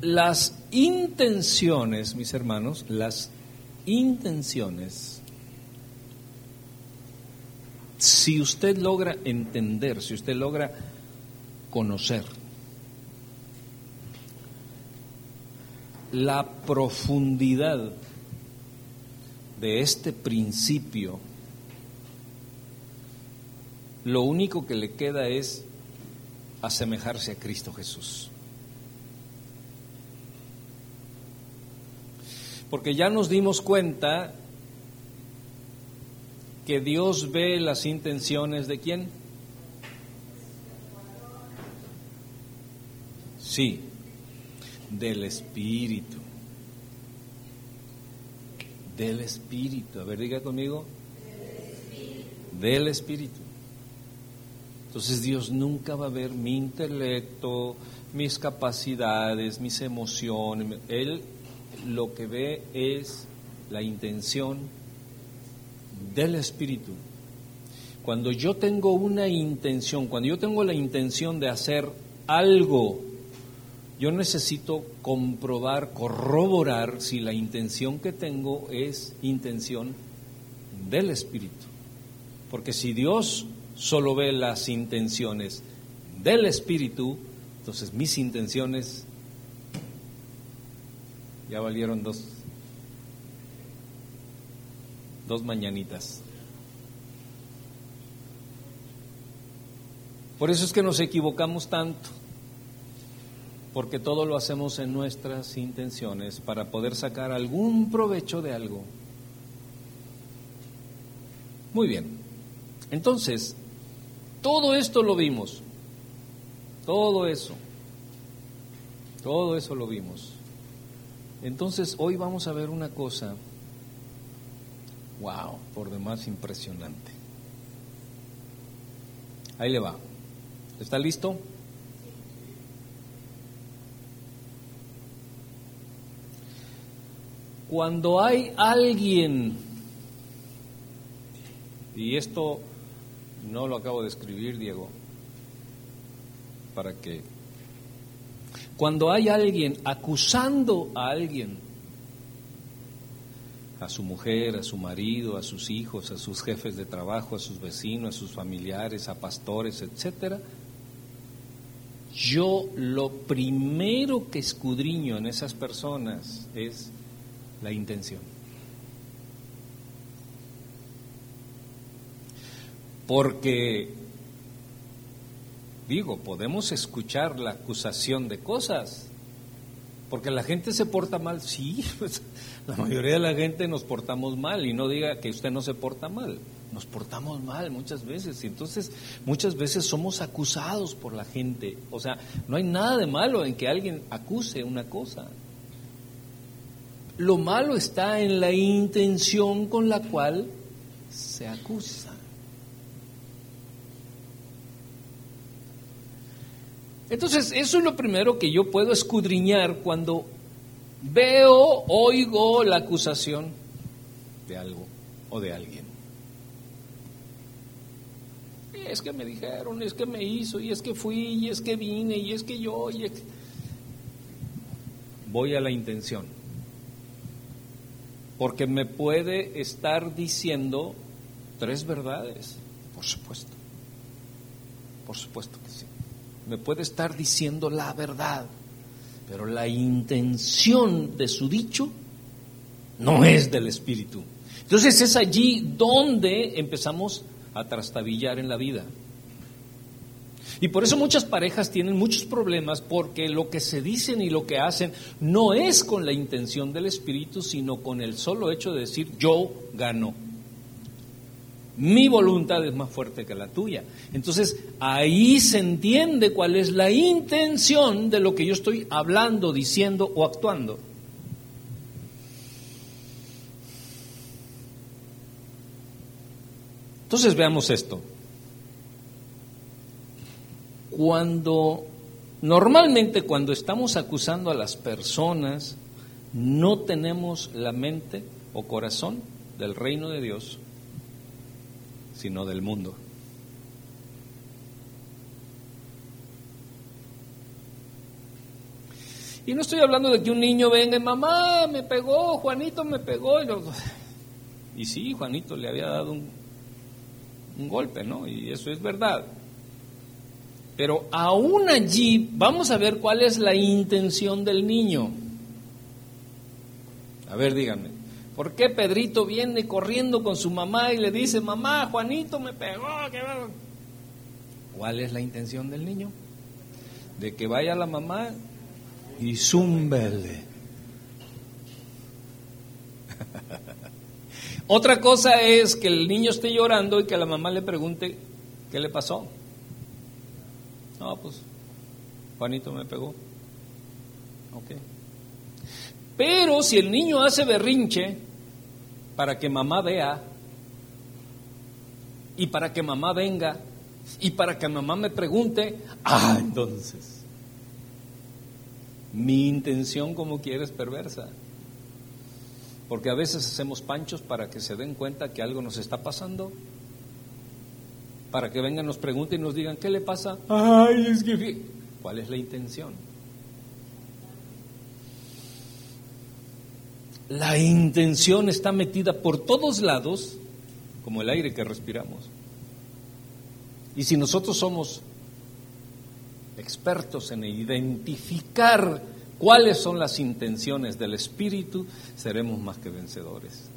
las intenciones, mis hermanos, las intenciones, si usted logra entender, si usted logra conocer la profundidad de este principio, lo único que le queda es asemejarse a Cristo Jesús. Porque ya nos dimos cuenta que Dios ve las intenciones de quién. Sí, del Espíritu. Del Espíritu. A ver, diga conmigo. Del Espíritu. Entonces Dios nunca va a ver mi intelecto, mis capacidades, mis emociones. Él lo que ve es la intención del Espíritu. Cuando yo tengo una intención, cuando yo tengo la intención de hacer algo, yo necesito comprobar, corroborar si la intención que tengo es intención del Espíritu. Porque si Dios solo ve las intenciones del Espíritu, entonces mis intenciones ya valieron dos, dos mañanitas. Por eso es que nos equivocamos tanto, porque todo lo hacemos en nuestras intenciones para poder sacar algún provecho de algo. Muy bien, entonces, todo esto lo vimos, todo eso, todo eso lo vimos. Entonces hoy vamos a ver una cosa, wow, por demás impresionante. Ahí le va. ¿Está listo? Cuando hay alguien, y esto no lo acabo de escribir, Diego, para que cuando hay alguien acusando a alguien, a su mujer, a su marido, a sus hijos, a sus jefes de trabajo, a sus vecinos, a sus familiares, a pastores, etcétera, yo lo primero que escudriño en esas personas es la intención. Porque Digo, podemos escuchar la acusación de cosas, porque la gente se porta mal, sí, pues, la mayoría de la gente nos portamos mal y no diga que usted no se porta mal, nos portamos mal muchas veces y entonces muchas veces somos acusados por la gente, o sea, no hay nada de malo en que alguien acuse una cosa. Lo malo está en la intención con la cual se acusa. Entonces, eso es lo primero que yo puedo escudriñar cuando veo, oigo la acusación de algo o de alguien. Es que me dijeron, es que me hizo, y es que fui, y es que vine, y es que yo, y voy a la intención. Porque me puede estar diciendo tres verdades, por supuesto. Por supuesto que sí me puede estar diciendo la verdad, pero la intención de su dicho no es del Espíritu. Entonces es allí donde empezamos a trastabillar en la vida. Y por eso muchas parejas tienen muchos problemas porque lo que se dicen y lo que hacen no es con la intención del Espíritu, sino con el solo hecho de decir yo gano mi voluntad es más fuerte que la tuya. Entonces ahí se entiende cuál es la intención de lo que yo estoy hablando, diciendo o actuando. Entonces veamos esto. Cuando normalmente cuando estamos acusando a las personas no tenemos la mente o corazón del reino de Dios, sino del mundo. Y no estoy hablando de que un niño venga, mamá me pegó, Juanito me pegó. Y, y sí, Juanito le había dado un, un golpe, ¿no? Y eso es verdad. Pero aún allí vamos a ver cuál es la intención del niño. A ver, díganme, ¿por qué Pedrito viene corriendo con su mamá y le dice, mamá, Juanito me pegó? ¿Cuál es la intención del niño? De que vaya la mamá y zúmbele. Otra cosa es que el niño esté llorando y que la mamá le pregunte qué le pasó. No, pues Juanito me pegó. Ok. Pero si el niño hace berrinche para que mamá vea y para que mamá venga y para que mamá me pregunte, ah, entonces, mi intención como quiera es perversa. Porque a veces hacemos panchos para que se den cuenta que algo nos está pasando para que vengan, nos pregunten y nos digan, ¿qué le pasa? Ay, es que... ¿Cuál es la intención? La intención está metida por todos lados, como el aire que respiramos. Y si nosotros somos expertos en identificar cuáles son las intenciones del Espíritu, seremos más que vencedores.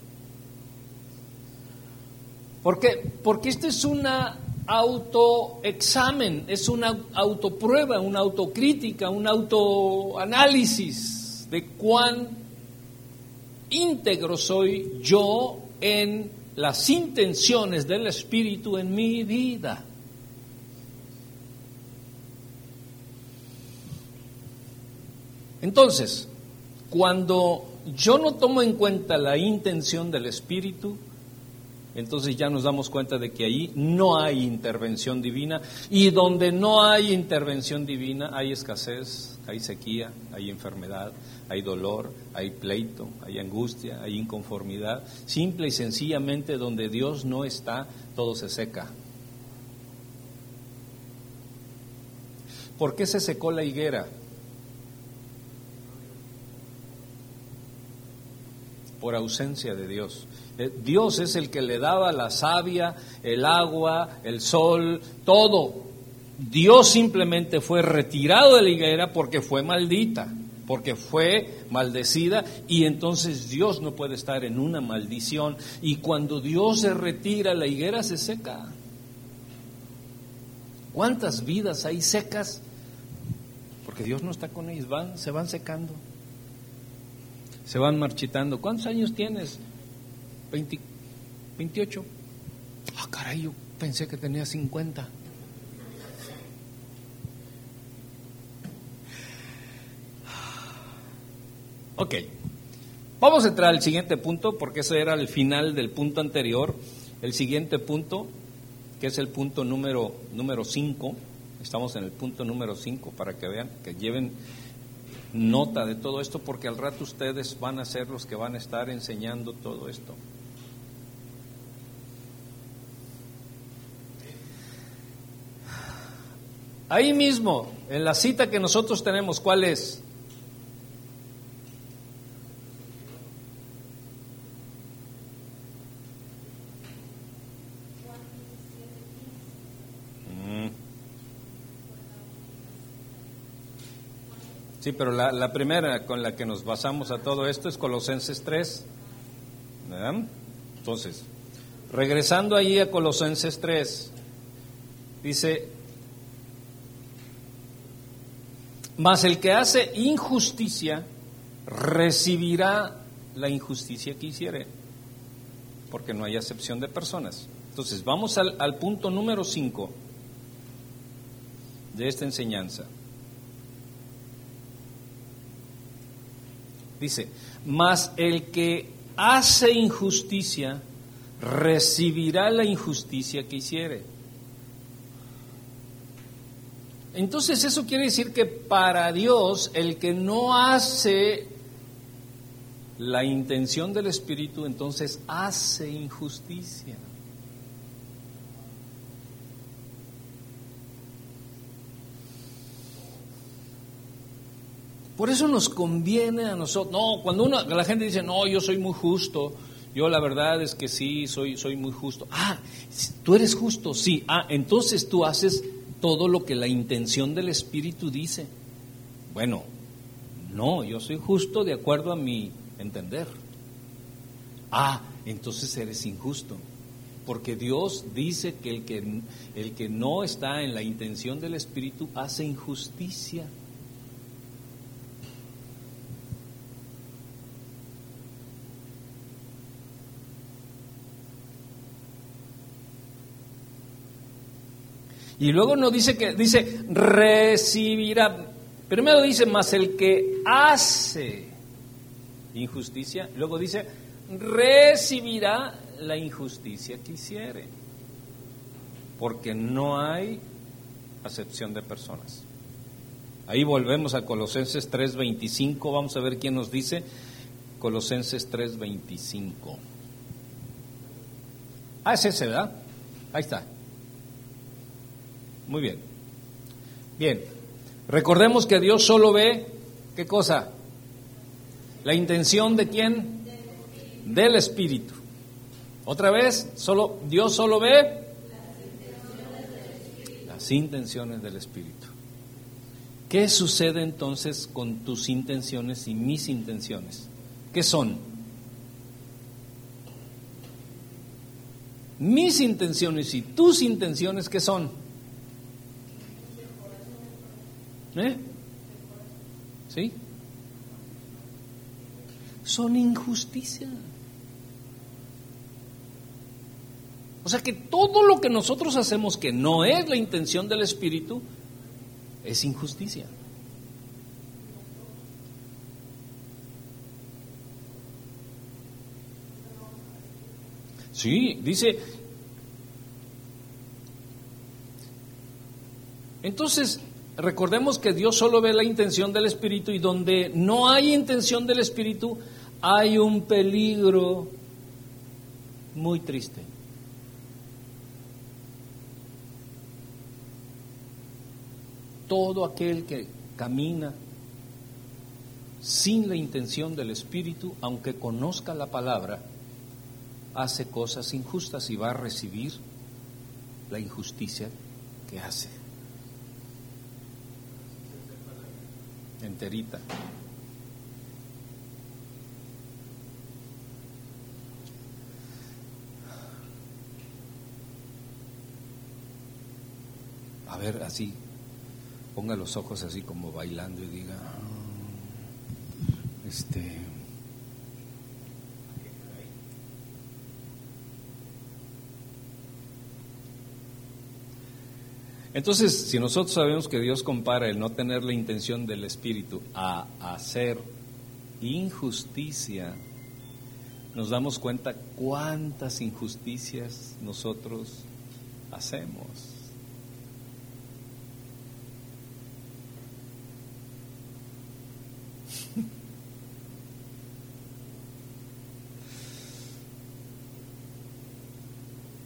¿Por qué? Porque esto es una autoexamen, es una autoprueba, una autocrítica, un autoanálisis de cuán íntegro soy yo en las intenciones del Espíritu en mi vida. Entonces, cuando yo no tomo en cuenta la intención del Espíritu, entonces ya nos damos cuenta de que ahí no hay intervención divina y donde no hay intervención divina hay escasez, hay sequía, hay enfermedad, hay dolor, hay pleito, hay angustia, hay inconformidad. Simple y sencillamente donde Dios no está, todo se seca. ¿Por qué se secó la higuera? Por ausencia de Dios. Eh, Dios es el que le daba la savia, el agua, el sol, todo. Dios simplemente fue retirado de la higuera porque fue maldita, porque fue maldecida y entonces Dios no puede estar en una maldición. Y cuando Dios se retira, la higuera se seca. ¿Cuántas vidas hay secas? Porque Dios no está con ellos, van, se van secando, se van marchitando. ¿Cuántos años tienes? 28. Ah, caray, yo pensé que tenía 50. Ok, vamos a entrar al siguiente punto porque ese era el final del punto anterior. El siguiente punto, que es el punto número 5, estamos en el punto número 5 para que vean, que lleven nota de todo esto porque al rato ustedes van a ser los que van a estar enseñando todo esto. Ahí mismo, en la cita que nosotros tenemos, ¿cuál es? Sí, pero la, primera con la que nos basamos a todo esto es Colosenses 3. Entonces, regresando ahí a Colosenses 3, dice, Mas el que hace injusticia recibirá la injusticia que hiciere, porque no hay acepción de personas. Entonces, vamos al, al punto número 5 de esta enseñanza. Dice, mas el que hace injusticia recibirá la injusticia que hiciere. Entonces eso quiere decir que para Dios el que no hace la intención del Espíritu, entonces hace injusticia. Por eso nos conviene a nosotros. No, cuando uno, la gente dice, no, yo soy muy justo, yo la verdad es que sí, soy, soy muy justo. Ah, tú eres justo, sí. Ah, entonces tú haces todo lo que la intención del Espíritu dice. Bueno, no, yo soy justo de acuerdo a mi entender. Ah, entonces eres injusto. Porque Dios dice que el, que el que no está en la intención del Espíritu hace injusticia. Y luego no dice que, dice, recibirá. Primero dice, más el que hace injusticia. Luego dice, recibirá la injusticia que hiciere. Porque no hay acepción de personas. Ahí volvemos a Colosenses 3:25. Vamos a ver quién nos dice. Colosenses 3:25. Ah, es ese, ¿verdad? Ahí está. Muy bien. Bien. Recordemos que Dios solo ve, ¿qué cosa? La intención de quién? Del Espíritu. Otra vez, solo Dios solo ve las intenciones del Espíritu. ¿Qué sucede entonces con tus intenciones y mis intenciones? ¿Qué son? Mis intenciones y tus intenciones, ¿qué son? ¿Eh? ¿Sí? Son injusticia. O sea que todo lo que nosotros hacemos que no es la intención del Espíritu es injusticia. Sí, dice. Entonces, recordemos que Dios solo ve la intención del Espíritu y donde no hay intención del Espíritu hay un peligro muy triste. Todo aquel que camina sin la intención del Espíritu, aunque conozca la palabra, hace cosas injustas y va a recibir la injusticia que hace. Enterita. A ver, así, ponga los ojos así como bailando y diga, este, Entonces, si nosotros sabemos que Dios compara el no tener la intención del Espíritu a hacer injusticia, nos damos cuenta cuántas injusticias nosotros hacemos.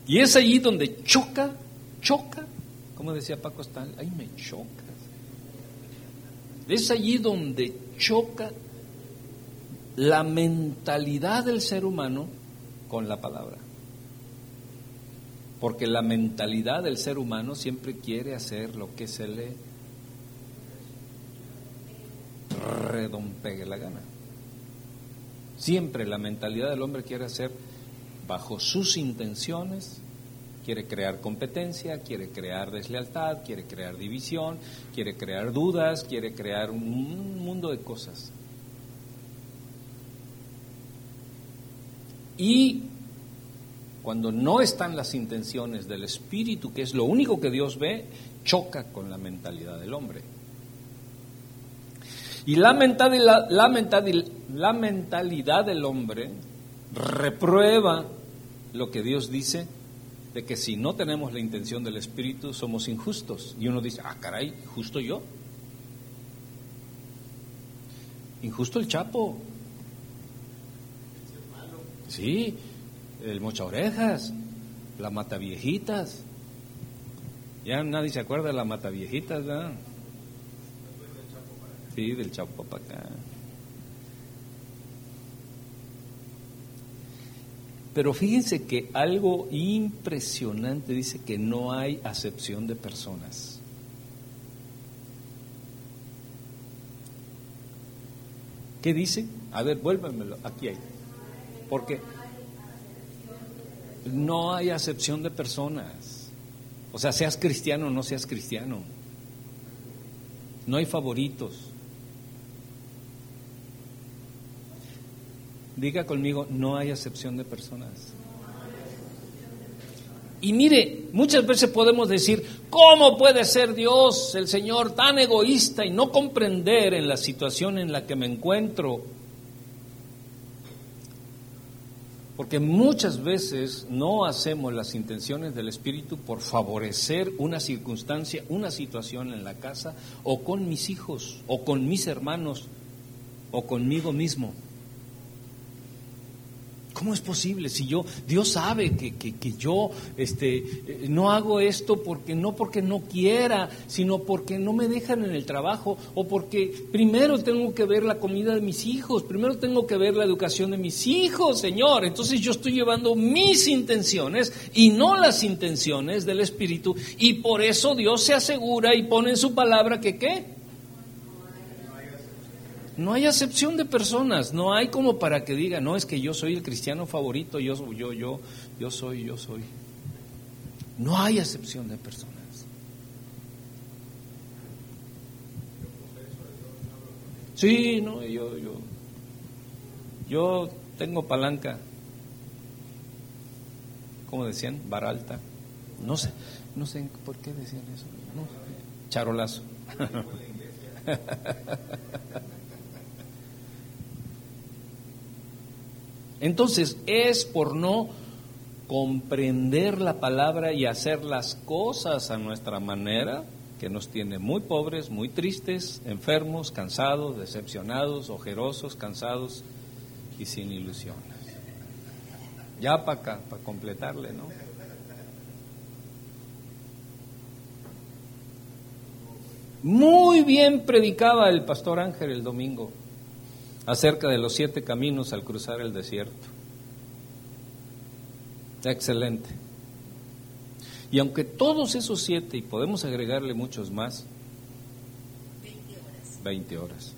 Y es allí donde choca, choca decía Paco Stal, ahí me choca. Es allí donde choca la mentalidad del ser humano con la palabra. Porque la mentalidad del ser humano siempre quiere hacer lo que se le redompegue la gana. Siempre la mentalidad del hombre quiere hacer bajo sus intenciones quiere crear competencia, quiere crear deslealtad, quiere crear división, quiere crear dudas, quiere crear un mundo de cosas. Y cuando no están las intenciones del espíritu, que es lo único que Dios ve, choca con la mentalidad del hombre. Y la mentalidad, la la mentalidad del hombre reprueba lo que Dios dice de que si no tenemos la intención del Espíritu somos injustos. Y uno dice, ah, caray, justo yo. Injusto el Chapo. Sí, el mocha orejas, la mata viejitas. Ya nadie se acuerda de la mata viejitas. Sí, del Chapo para acá. Pero fíjense que algo impresionante dice que no hay acepción de personas. ¿Qué dice? A ver, vuélvemelo, aquí hay. Porque no hay acepción de personas. O sea, seas cristiano o no seas cristiano. No hay favoritos. Diga conmigo, no hay acepción de personas. Y mire, muchas veces podemos decir, ¿cómo puede ser Dios, el Señor, tan egoísta y no comprender en la situación en la que me encuentro? Porque muchas veces no hacemos las intenciones del Espíritu por favorecer una circunstancia, una situación en la casa, o con mis hijos, o con mis hermanos, o conmigo mismo. ¿Cómo es posible? Si yo, Dios sabe que, que, yo este, eh, no hago esto porque no porque no quiera, sino porque no me dejan en el trabajo o porque primero tengo que ver la comida de mis hijos, primero tengo que ver la educación de mis hijos, Señor. Entonces yo estoy llevando mis intenciones y no las intenciones del Espíritu y por eso Dios se asegura y pone en su palabra que qué? No hay acepción de personas, no hay como para que diga, no es que yo soy el cristiano favorito, yo, yo, yo, yo soy, yo soy. No hay acepción de personas. Sí, no, yo, yo, yo tengo palanca, ¿cómo decían? Baralta. No sé, no sé por qué decían eso. Charolazo. Entonces es por no comprender la palabra y hacer las cosas a nuestra manera que nos tiene muy pobres, muy tristes, enfermos, cansados, decepcionados, ojerosos, cansados y sin ilusiones. Ya para para completarle, ¿no? Muy bien predicaba el pastor Ángel el domingo acerca de los siete caminos al cruzar el desierto. Excelente. Y aunque todos esos siete, y podemos agregarle muchos más, 20 horas.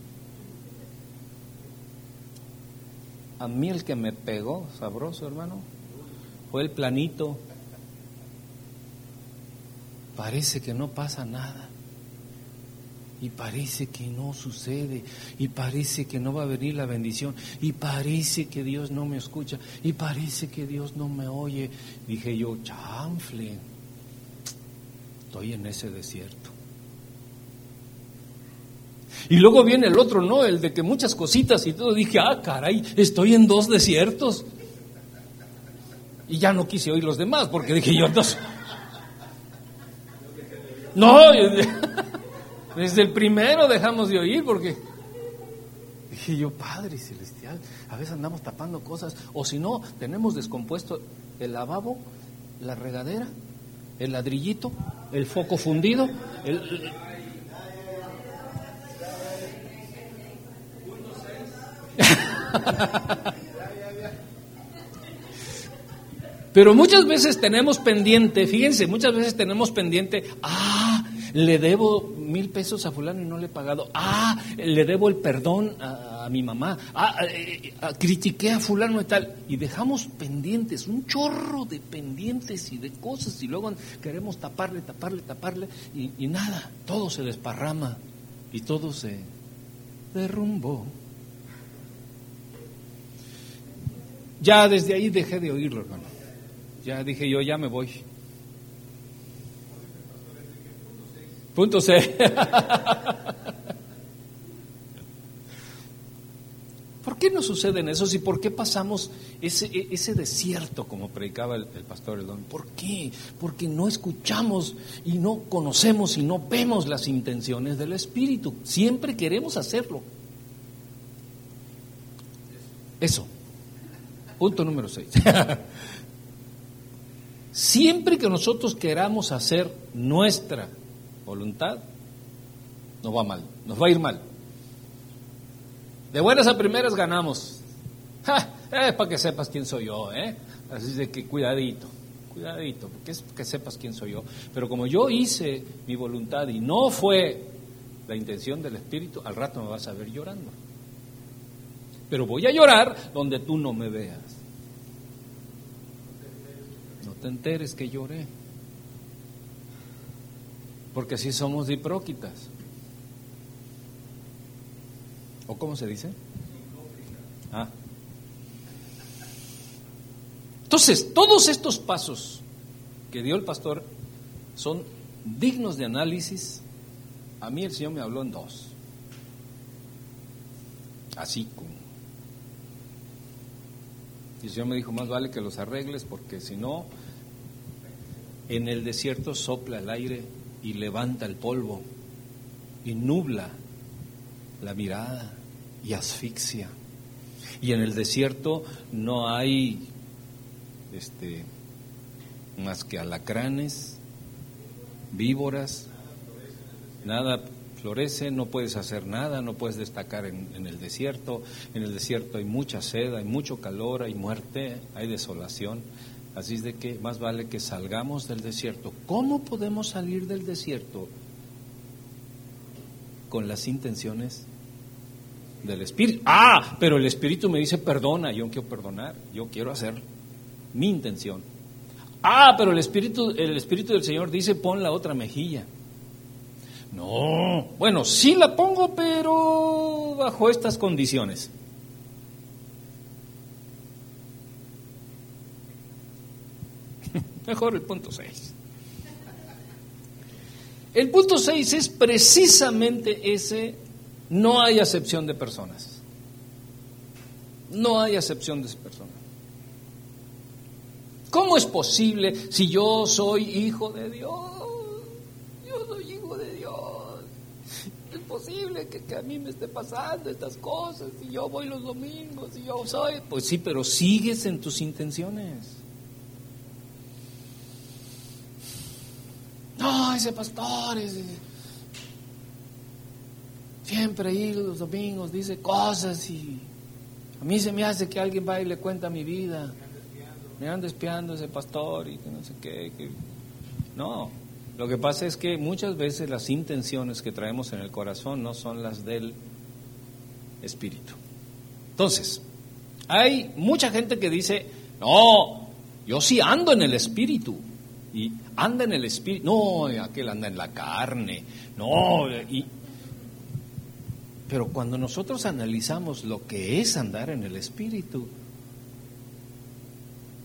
A mí el que me pegó, sabroso hermano, fue el planito. Parece que no pasa nada y parece que no sucede y parece que no va a venir la bendición y parece que Dios no me escucha y parece que Dios no me oye. Dije yo, chanfle, estoy en ese desierto. Y luego viene el otro, ¿no? El de que muchas cositas y todo. Dije, ah, caray, estoy en dos desiertos. Y ya no quise oír los demás porque dije yo, entonces... No, desde el primero dejamos de oír porque dije yo, Padre Celestial, a veces andamos tapando cosas, o si no, tenemos descompuesto el lavabo, la regadera, el ladrillito, el foco fundido, el... Pero muchas veces tenemos pendiente, fíjense, muchas veces tenemos pendiente, ah, le debo mil pesos a fulano y no le he pagado. Ah, le debo el perdón a, mi mamá. Ah, eh, eh, ah, critiqué a fulano y tal. Y dejamos pendientes, un chorro de pendientes y de cosas y luego queremos taparle, taparle, taparle y, y nada, todo se desparrama y todo se derrumbó. Ya desde ahí dejé de oírlo, hermano. Ya dije yo, ya me voy. Punto C. ¿Por qué nos suceden esos y por qué pasamos ese, ese desierto como predicaba el, pastor Eldon? ¿Por qué? Porque no escuchamos y no conocemos y no vemos las intenciones del Espíritu. Siempre queremos hacerlo. Eso. Punto número 6. Siempre que nosotros queramos hacer nuestra voluntad, nos va mal, nos va a ir mal. De buenas a primeras ganamos. Eh, para que sepas quién soy yo, ¿eh? Así de que cuidadito, cuidadito, porque es que sepas quién soy yo. Pero como yo hice mi voluntad y no fue la intención del Espíritu, al rato me vas a ver llorando. Pero voy a llorar donde tú no me veas. No te enteres que lloré. Porque así somos hipróquitas. ¿O cómo se dice? Ah. Entonces, todos estos pasos que dio el pastor son dignos de análisis. A mí el Señor me habló en dos. Así como. Y el Señor me dijo, más vale que los arregles porque si no, en el desierto sopla el aire y levanta el polvo y nubla la mirada y asfixia. Y en el desierto no hay este, más que alacranes, víboras, nada florece, no puedes hacer nada, no puedes destacar en, en, el desierto. En el desierto hay mucha sed, hay mucho calor, hay muerte, hay desolación. Así es de que más vale que salgamos del desierto. ¿Cómo podemos salir del desierto? Con las intenciones del Espíritu. Ah, pero el Espíritu me dice perdona, yo quiero perdonar, yo quiero hacer mi intención. Ah, pero el Espíritu, el Espíritu del Señor dice pon la otra mejilla. No, bueno, sí la pongo, pero bajo estas condiciones. Mejor el punto 6. El punto 6 es precisamente ese, no hay acepción de personas. No hay acepción de personas. ¿Cómo es posible si yo soy hijo de Dios? Yo soy hijo de Dios. Es posible que, a mí me esté pasando estas cosas y yo voy los domingos y yo soy... Pues sí, pero sigues en tus intenciones. No, ese pastor siempre ahí los domingos dice cosas y a mí se me hace que alguien va y le cuenta mi vida me anda espiando ese pastor y que no sé qué. Que... No, lo que pasa es que muchas veces las intenciones que traemos en el corazón no son las del espíritu. Entonces, hay mucha gente que dice, no, yo sí ando en el espíritu. Y anda en el espíritu, no, aquel anda en la carne, no, y, pero cuando nosotros analizamos lo que es andar en el espíritu,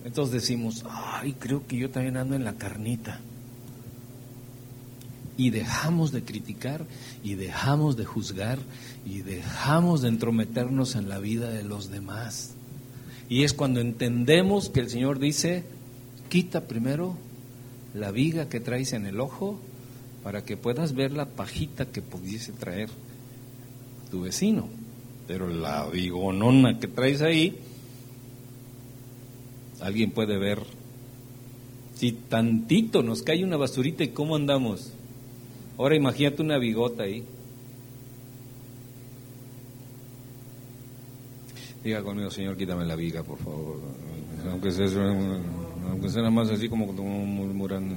entonces decimos, ay, creo que yo también ando en la carnita. Y dejamos de criticar y dejamos de juzgar y dejamos de entrometernos en la vida de los demás. Y es cuando entendemos que el Señor dice, quita primero la viga que traes en el ojo para que puedas ver la pajita que pudiese traer tu vecino. Pero la vigonona que traes ahí, alguien puede ver. Si tantito nos cae una basurita y cómo andamos. Ahora imagínate una bigota ahí. Diga conmigo, Señor, quítame la viga, por favor. Aunque sea, aunque nada más así como murmurando.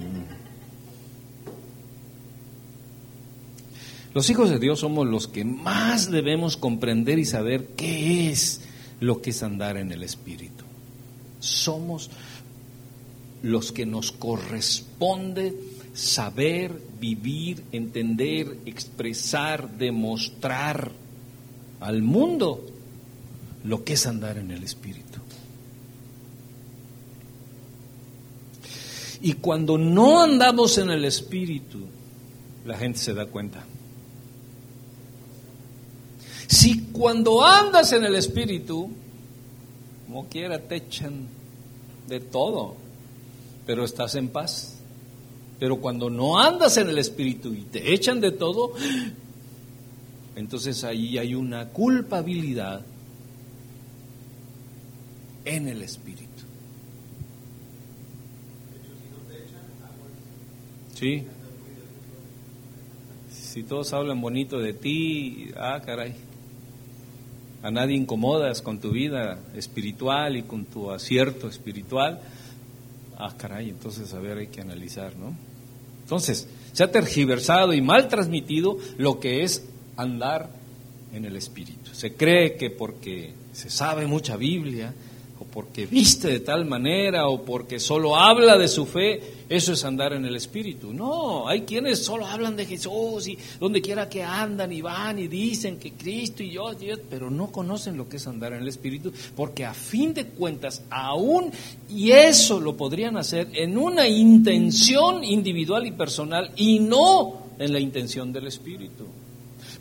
Los hijos de Dios somos los que más debemos comprender y saber qué es lo que es andar en el Espíritu somos los que nos corresponde saber, vivir, entender, expresar, demostrar al mundo lo que es andar en el Espíritu. Y cuando no andamos en el Espíritu, la gente se da cuenta. Si cuando andas en el Espíritu, como quiera te echan de todo, pero estás en paz. Pero cuando no andas en el Espíritu y te echan de todo, entonces ahí hay una culpabilidad en el Espíritu. Sí. Si todos hablan bonito de ti, ah, caray. a nadie incomodas con tu vida espiritual y con tu acierto espiritual, ah, caray, entonces a ver, hay que analizar, ¿no? Entonces, se ha tergiversado y mal transmitido lo que es andar en el Espíritu. Se cree que porque se sabe mucha Biblia, porque viste de tal manera, o porque solo habla de su fe, eso es andar en el Espíritu. No, hay quienes solo hablan de Jesús y donde quiera que andan y van y dicen que Cristo y yo, pero no conocen lo que es andar en el Espíritu, porque a fin de cuentas, aún, y eso lo podrían hacer en una intención individual y personal y no en la intención del Espíritu.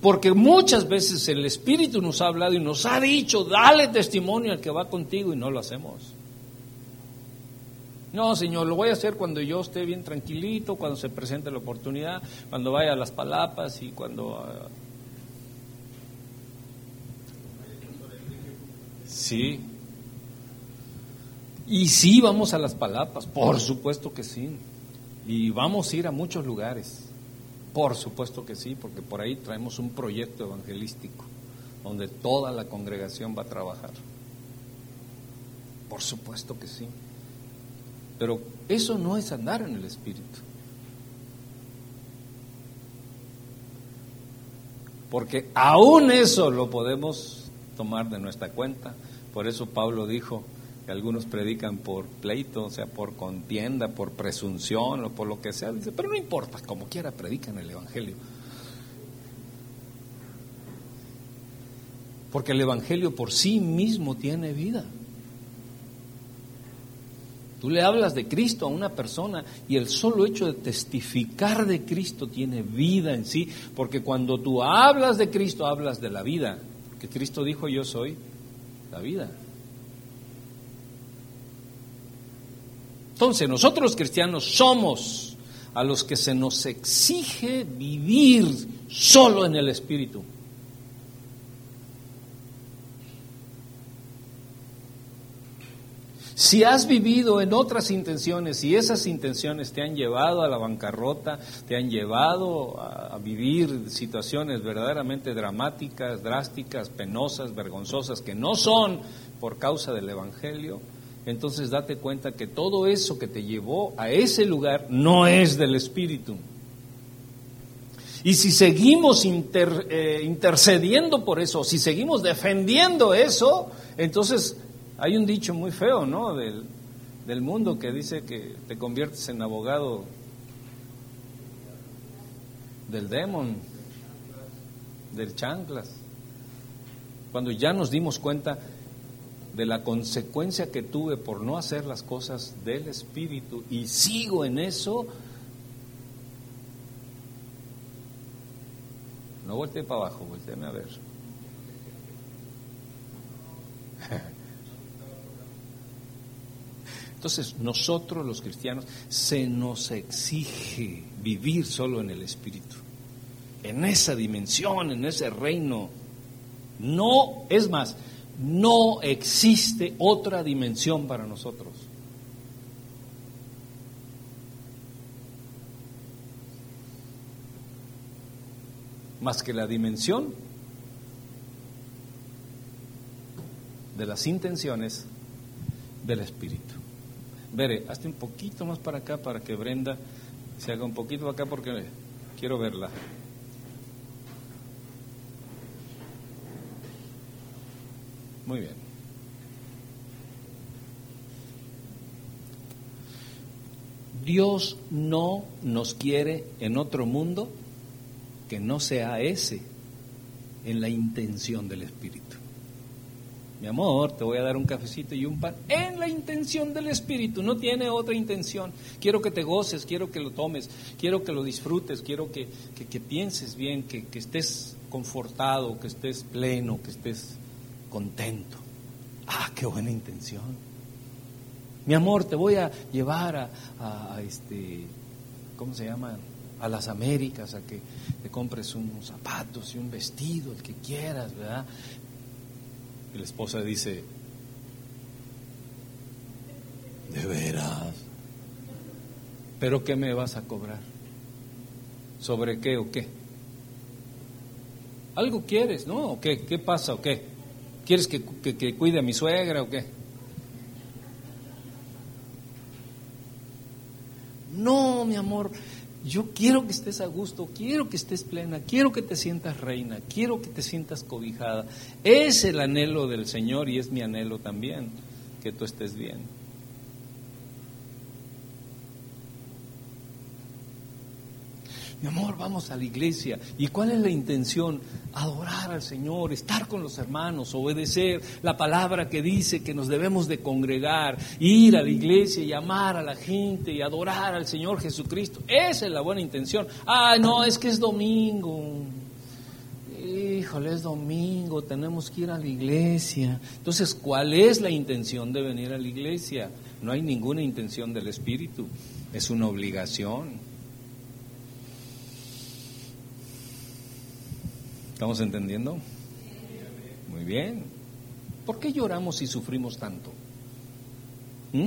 Porque muchas veces el Espíritu nos ha hablado y nos ha dicho, dale testimonio al que va contigo y no lo hacemos. No, Señor, lo voy a hacer cuando yo esté bien tranquilito, cuando se presente la oportunidad, cuando vaya a las palapas y cuando... Ah, sí. Y sí, vamos a las palapas, por supuesto que sí. Y vamos a ir a muchos lugares. Por supuesto que sí, porque por ahí traemos un proyecto evangelístico donde toda la congregación va a trabajar. Por supuesto que sí. Pero eso no es andar en el Espíritu. Porque aún eso lo podemos tomar de nuestra cuenta. Por eso Pablo dijo, que algunos predican por pleito, o sea, por contienda, por presunción o por lo que sea. Dice, pero no importa, como quiera predican el Evangelio. Porque el Evangelio por sí mismo tiene vida. Tú le hablas de Cristo a una persona y el solo hecho de testificar de Cristo tiene vida en sí, porque cuando tú hablas de Cristo hablas de la vida, porque Cristo dijo yo soy la vida. Entonces, nosotros cristianos somos a los que se nos exige vivir solo en el Espíritu. Si has vivido en otras intenciones y esas intenciones te han llevado a la bancarrota, te han llevado a, vivir situaciones verdaderamente dramáticas, drásticas, penosas, vergonzosas, que no son por causa del Evangelio, entonces date cuenta que todo eso que te llevó a ese lugar no es del Espíritu. Y si seguimos eh, intercediendo por eso, si seguimos defendiendo eso, entonces hay un dicho muy feo, ¿no? Del, del mundo que dice que te conviertes en abogado del demon, del chanclas. Cuando ya nos dimos cuenta de la consecuencia que tuve por no hacer las cosas del Espíritu y sigo en eso, no volteé para abajo, volteéme a ver. Entonces, nosotros los cristianos se nos exige vivir solo en el Espíritu, en esa dimensión, en ese reino. No, es más, no existe otra dimensión para nosotros. Más que la dimensión de las intenciones del Espíritu. Veré, hazte un poquito más para acá para que Brenda se haga un poquito acá porque quiero verla. Muy bien. Dios no nos quiere en otro mundo que no sea ese en la intención del Espíritu. Mi amor, te voy a dar un cafecito y un pan en la intención del Espíritu, no tiene otra intención. Quiero que te goces, quiero que lo tomes, quiero que lo disfrutes, quiero que, pienses bien, que, que estés confortado, que estés pleno, que estés contento. Ah, qué buena intención. Mi amor, te voy a llevar a, este, ¿cómo se llama? A las Américas, a que te compres unos zapatos y un vestido, el que quieras, ¿verdad? Y la esposa dice, de veras, ¿pero qué me vas a cobrar? ¿Sobre qué o qué? Algo quieres, ¿no? ¿O qué? ¿Qué pasa o qué? ¿Quieres que, que cuide a mi suegra o qué? No, mi amor, yo quiero que estés a gusto, quiero que estés plena, quiero que te sientas reina, quiero que te sientas cobijada. Es el anhelo del Señor y es mi anhelo también, que tú estés bien. Mi amor, vamos a la iglesia. ¿Y cuál es la intención? Adorar al Señor, estar con los hermanos, obedecer la palabra que dice que nos debemos de congregar, ir a la iglesia y amar a la gente y adorar al Señor Jesucristo. Esa es la buena intención. Ah, no, es que es domingo. Híjole, es domingo, tenemos que ir a la iglesia. Entonces, ¿cuál es la intención de venir a la iglesia? No hay ninguna intención del Espíritu, es una obligación. ¿Estamos entendiendo? Muy bien. ¿Por qué lloramos y sufrimos tanto? ¿Mm?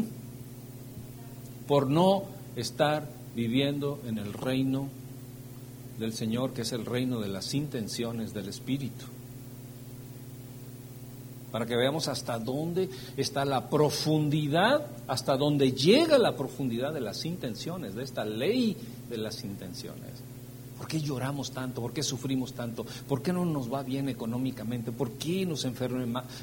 Por no estar viviendo en el reino del Señor, que es el reino de las intenciones del Espíritu. Para que veamos hasta dónde está la profundidad, hasta dónde llega la profundidad de las intenciones, de esta ley de las intenciones. ¿Por qué lloramos tanto? ¿Por qué sufrimos tanto? ¿Por qué no nos va bien económicamente? ¿Por qué nos,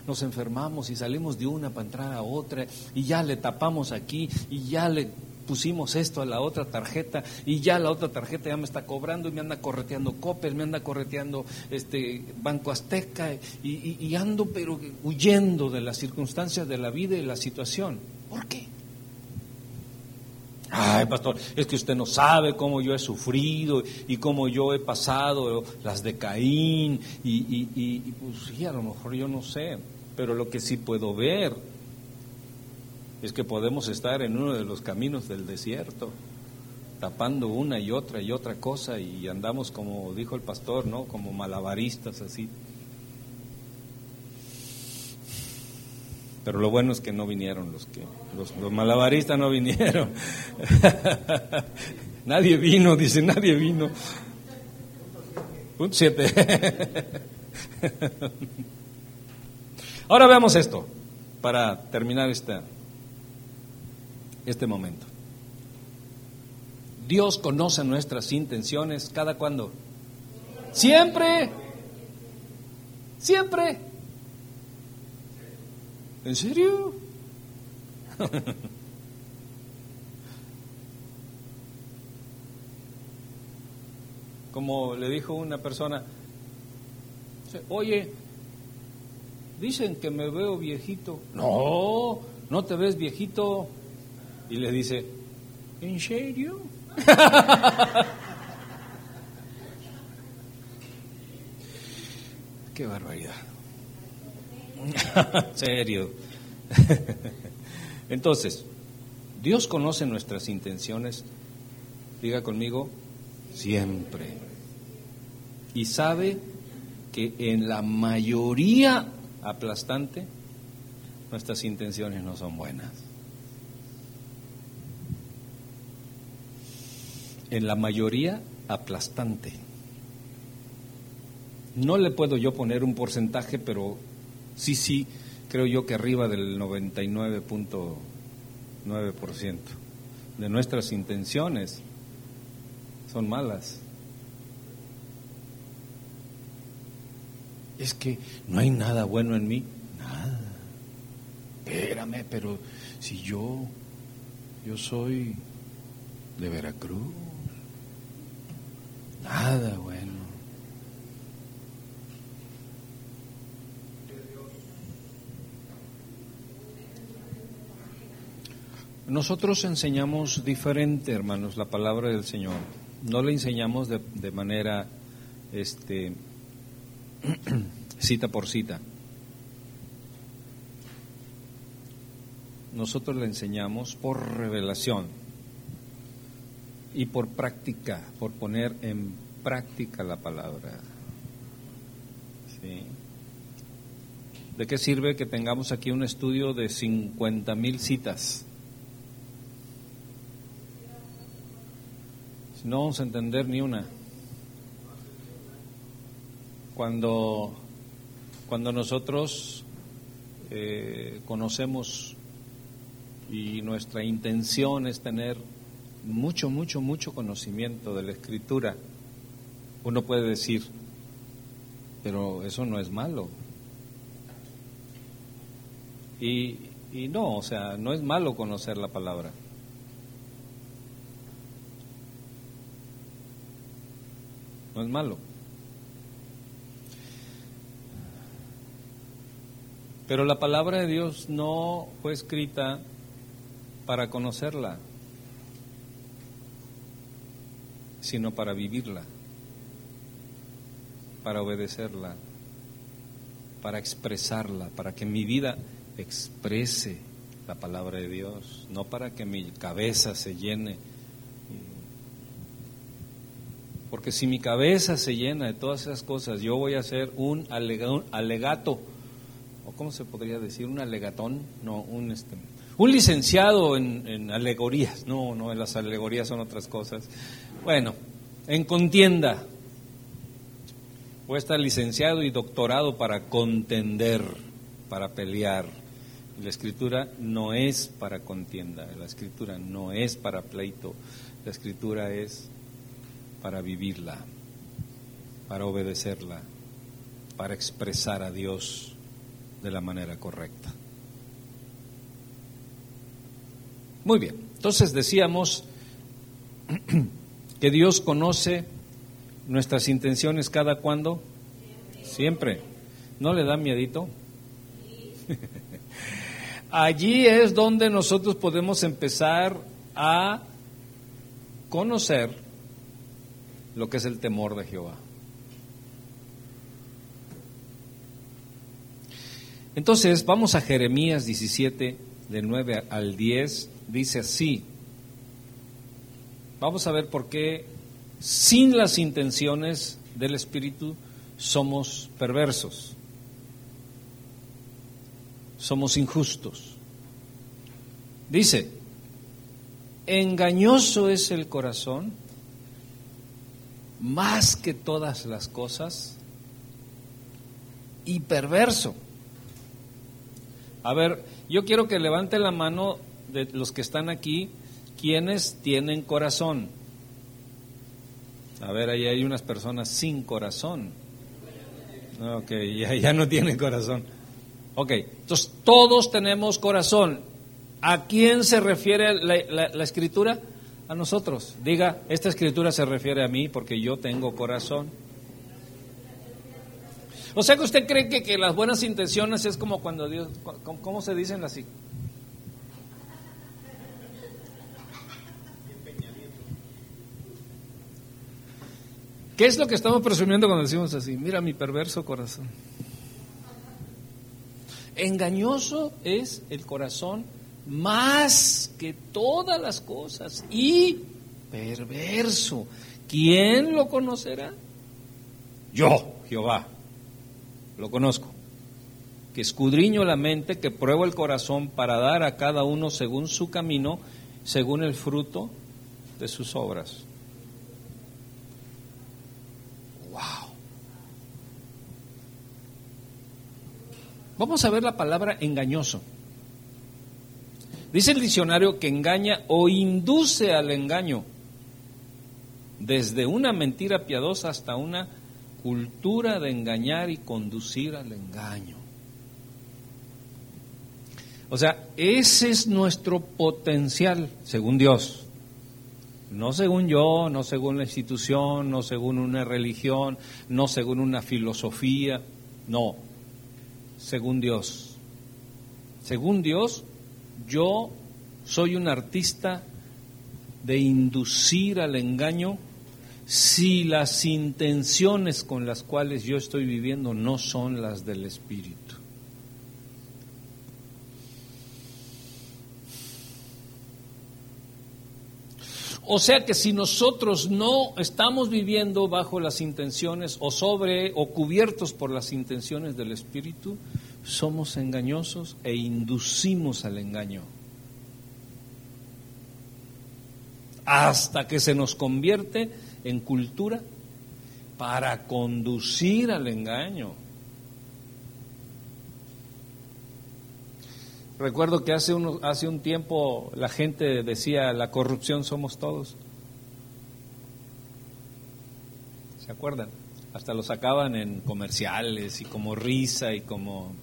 nos enfermamos y salimos de una para entrar a otra y ya le tapamos aquí y ya le pusimos esto a la otra tarjeta y ya la otra tarjeta ya me está cobrando y me anda correteando Copes, me anda correteando este Banco Azteca y, y ando pero huyendo de las circunstancias de la vida y la situación. ¿Por qué? Ay, pastor, es que usted no sabe cómo yo he sufrido y cómo yo he pasado las de Caín y, y, y, pues sí, a lo mejor yo no sé, pero lo que sí puedo ver es que podemos estar en uno de los caminos del desierto, tapando una y otra y otra cosa y andamos como dijo el pastor, ¿no? Como malabaristas así. Pero lo bueno es que no vinieron los que los, malabaristas no vinieron. nadie vino, dice, nadie vino. Punto siete. Ahora veamos esto, para terminar esta, este momento. Dios conoce nuestras intenciones cada cuando. Siempre. Siempre. ¿En serio? Como le dijo una persona, oye, dicen que me veo viejito. No, no te ves viejito. Y le dice, ¿en serio? Qué barbaridad. Serio. Entonces, Dios conoce nuestras intenciones, diga conmigo, siempre. Y sabe que en la mayoría aplastante nuestras intenciones no son buenas. En la mayoría aplastante. No le puedo yo poner un porcentaje, pero sí, sí, creo yo que arriba del 99.9% de nuestras intenciones son malas. Es que no hay nada bueno en mí, nada. Espérame, pero si yo, yo soy de Veracruz, nada bueno. Nosotros enseñamos diferente, hermanos, la palabra del Señor. No le enseñamos de, manera este, cita por cita. Nosotros le enseñamos por revelación y por práctica, por poner en práctica la palabra. ¿De qué sirve que tengamos aquí un estudio de 50 mil citas? No vamos a entender ni una. Cuando Cuando nosotros eh, conocemos y nuestra intención es tener mucho, mucho, mucho conocimiento de la escritura, uno puede decir, pero eso no es malo. Y, y no, o sea, no es malo conocer la palabra. No es malo. Pero la palabra de Dios no fue escrita para conocerla, sino para vivirla, para obedecerla, para expresarla, para que mi vida exprese la palabra de Dios, no para que mi cabeza se llene. Porque si mi cabeza se llena de todas esas cosas, yo voy a ser un alegato o cómo se podría decir, un alegatón, no, un, este, un licenciado en, alegorías, no, no, las alegorías son otras cosas. Bueno, en contienda, voy a estar licenciado y doctorado para contender, para pelear. La escritura no es para contienda, la escritura no es para pleito, la escritura es para vivirla, para obedecerla, para expresar a Dios de la manera correcta. Muy bien, entonces decíamos que Dios conoce nuestras intenciones cada cuando, siempre. ¿No le da miedito? Allí es donde nosotros podemos empezar a conocer lo que es el temor de Jehová. Entonces, vamos a Jeremías 17, del 9 al 10, dice así. Vamos a ver por qué sin las intenciones del Espíritu somos perversos, somos injustos. Dice, engañoso es el corazón más que todas las cosas y perverso. A ver, yo quiero que levante la mano de los que están aquí, quienes tienen corazón. A ver, ahí hay unas personas sin corazón. Ok, ya, no tienen corazón. Ok, entonces todos tenemos corazón. ¿A quién se refiere la escritura? A nosotros. Diga, esta escritura se refiere a mí porque yo tengo corazón. O sea que usted cree que, que las buenas intenciones es como cuando Dios, ¿cómo, se dicen así? ¿Qué es lo que estamos presumiendo cuando decimos así? Mira mi perverso corazón. Engañoso es el corazón más que todas las cosas y perverso. ¿Quién lo conocerá? Yo, Jehová lo conozco, que escudriño la mente, que pruebo el corazón para dar a cada uno según su camino, según el fruto de sus obras. Wow. Vamos a ver la palabra engañoso. Dice el diccionario que engaña o induce al engaño, desde una mentira piadosa hasta una cultura de engañar y conducir al engaño. O sea, ese es nuestro potencial, según Dios. No según yo, no según la institución, no según una religión, no según una filosofía, no, según Dios. Según Dios, yo soy un artista de inducir al engaño si las intenciones con las cuales yo estoy viviendo no son las del Espíritu. O sea que si nosotros no estamos viviendo bajo las intenciones o sobre o cubiertos por las intenciones del Espíritu, somos engañosos e inducimos al engaño. Hasta que se nos convierte en cultura para conducir al engaño. Recuerdo que hace, hace un tiempo la gente decía, la corrupción somos todos. ¿Se acuerdan? Hasta lo sacaban en comerciales y como risa y como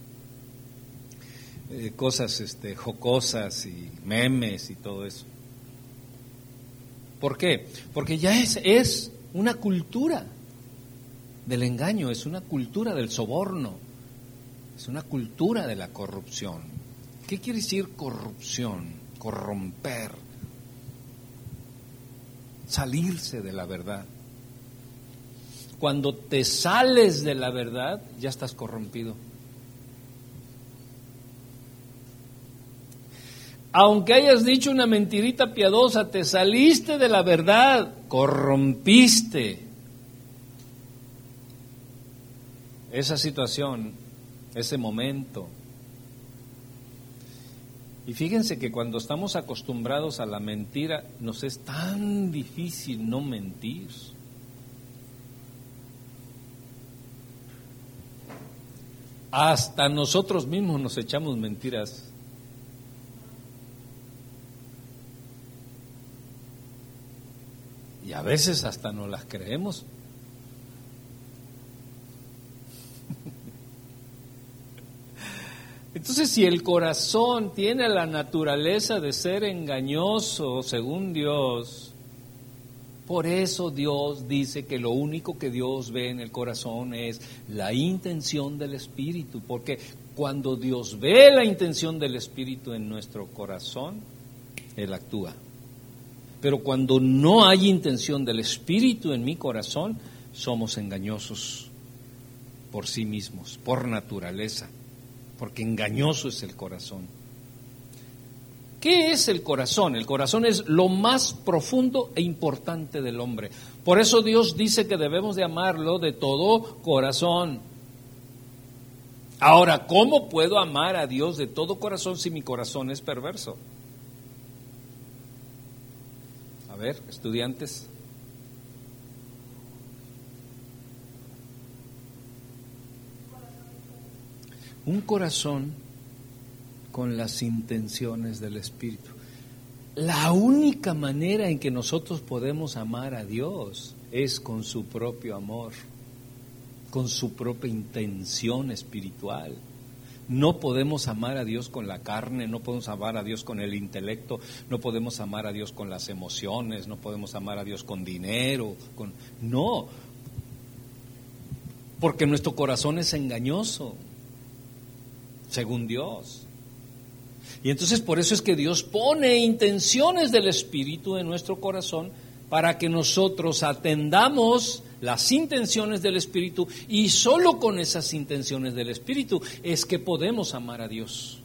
eh, cosas este, jocosas y memes y todo eso. ¿Por qué? Porque ya es, es una cultura del engaño, es una cultura del soborno, es una cultura de la corrupción. ¿Qué quiere decir corrupción? Corromper. Salirse de la verdad. Cuando te sales de la verdad, ya estás corrompido. Aunque hayas dicho una mentirita piadosa, te saliste de la verdad, corrompiste. Esa situación, ese momento, y fíjense que cuando estamos acostumbrados a la mentira, nos es tan difícil no mentir. Hasta nosotros mismos nos echamos mentiras. A veces hasta no las creemos. Entonces, si el corazón tiene la naturaleza de ser engañoso, según Dios, por eso Dios dice que lo único que Dios ve en el corazón es la intención del Espíritu, porque cuando Dios ve la intención del Espíritu en nuestro corazón, Él actúa. Pero cuando no hay intención del Espíritu en mi corazón, somos engañosos por sí mismos, por naturaleza porque engañoso es el corazón. ¿Qué es el corazón? El corazón es lo más profundo e importante del hombre. Por eso Dios dice que debemos de amarlo de todo corazón. Ahora, ¿cómo puedo amar a Dios de todo corazón si mi corazón es perverso? A ver, estudiantes. un corazón con las intenciones del Espíritu. La única manera en que nosotros podemos amar a Dios es con su propio amor, con su propia intención espiritual. No podemos amar a Dios con la carne, no podemos amar a Dios con el intelecto, no podemos amar a Dios con las emociones, no podemos amar a Dios con dinero, con no. Porque nuestro corazón es engañoso según Dios. Y entonces por eso es que Dios pone intenciones del Espíritu en nuestro corazón para que nosotros atendamos las intenciones del Espíritu y solo con esas intenciones del Espíritu es que podemos amar a Dios.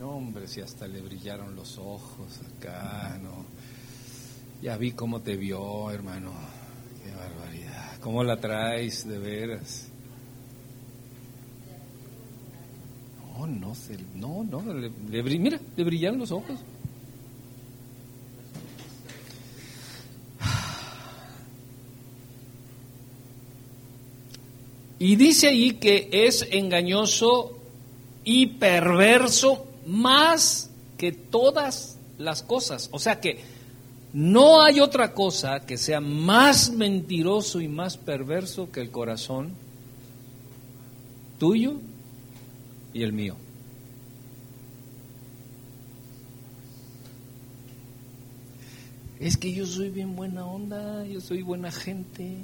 Hombre, si hasta le brillaron los ojos acá, no. Ya vi cómo te vio, hermano. Qué barbaridad. ¿Cómo la traes, de veras? No, no, no, no, le, mira, le brillaron los ojos. Y dice ahí que es engañoso y perverso más que todas las cosas. O sea que no hay otra cosa que sea más mentiroso y más perverso que el corazón tuyo y el mío. Es que yo soy bien buena onda, yo soy buena gente.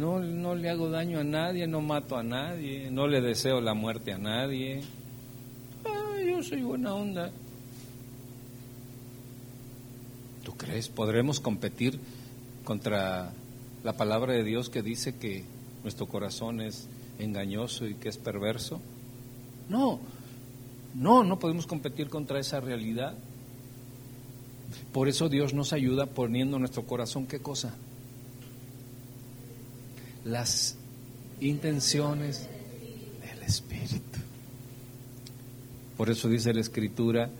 No, no le hago daño a nadie, no mato a nadie, no le deseo la muerte a nadie. yo soy buena onda. ¿Tú crees? ¿Podremos competir contra la palabra de Dios que dice que nuestro corazón es engañoso y que es perverso? No, no, no podemos competir contra esa realidad. Por eso Dios nos ayuda poniendo en nuestro corazón qué cosa? Las intenciones del Espíritu. Por eso dice la Escritura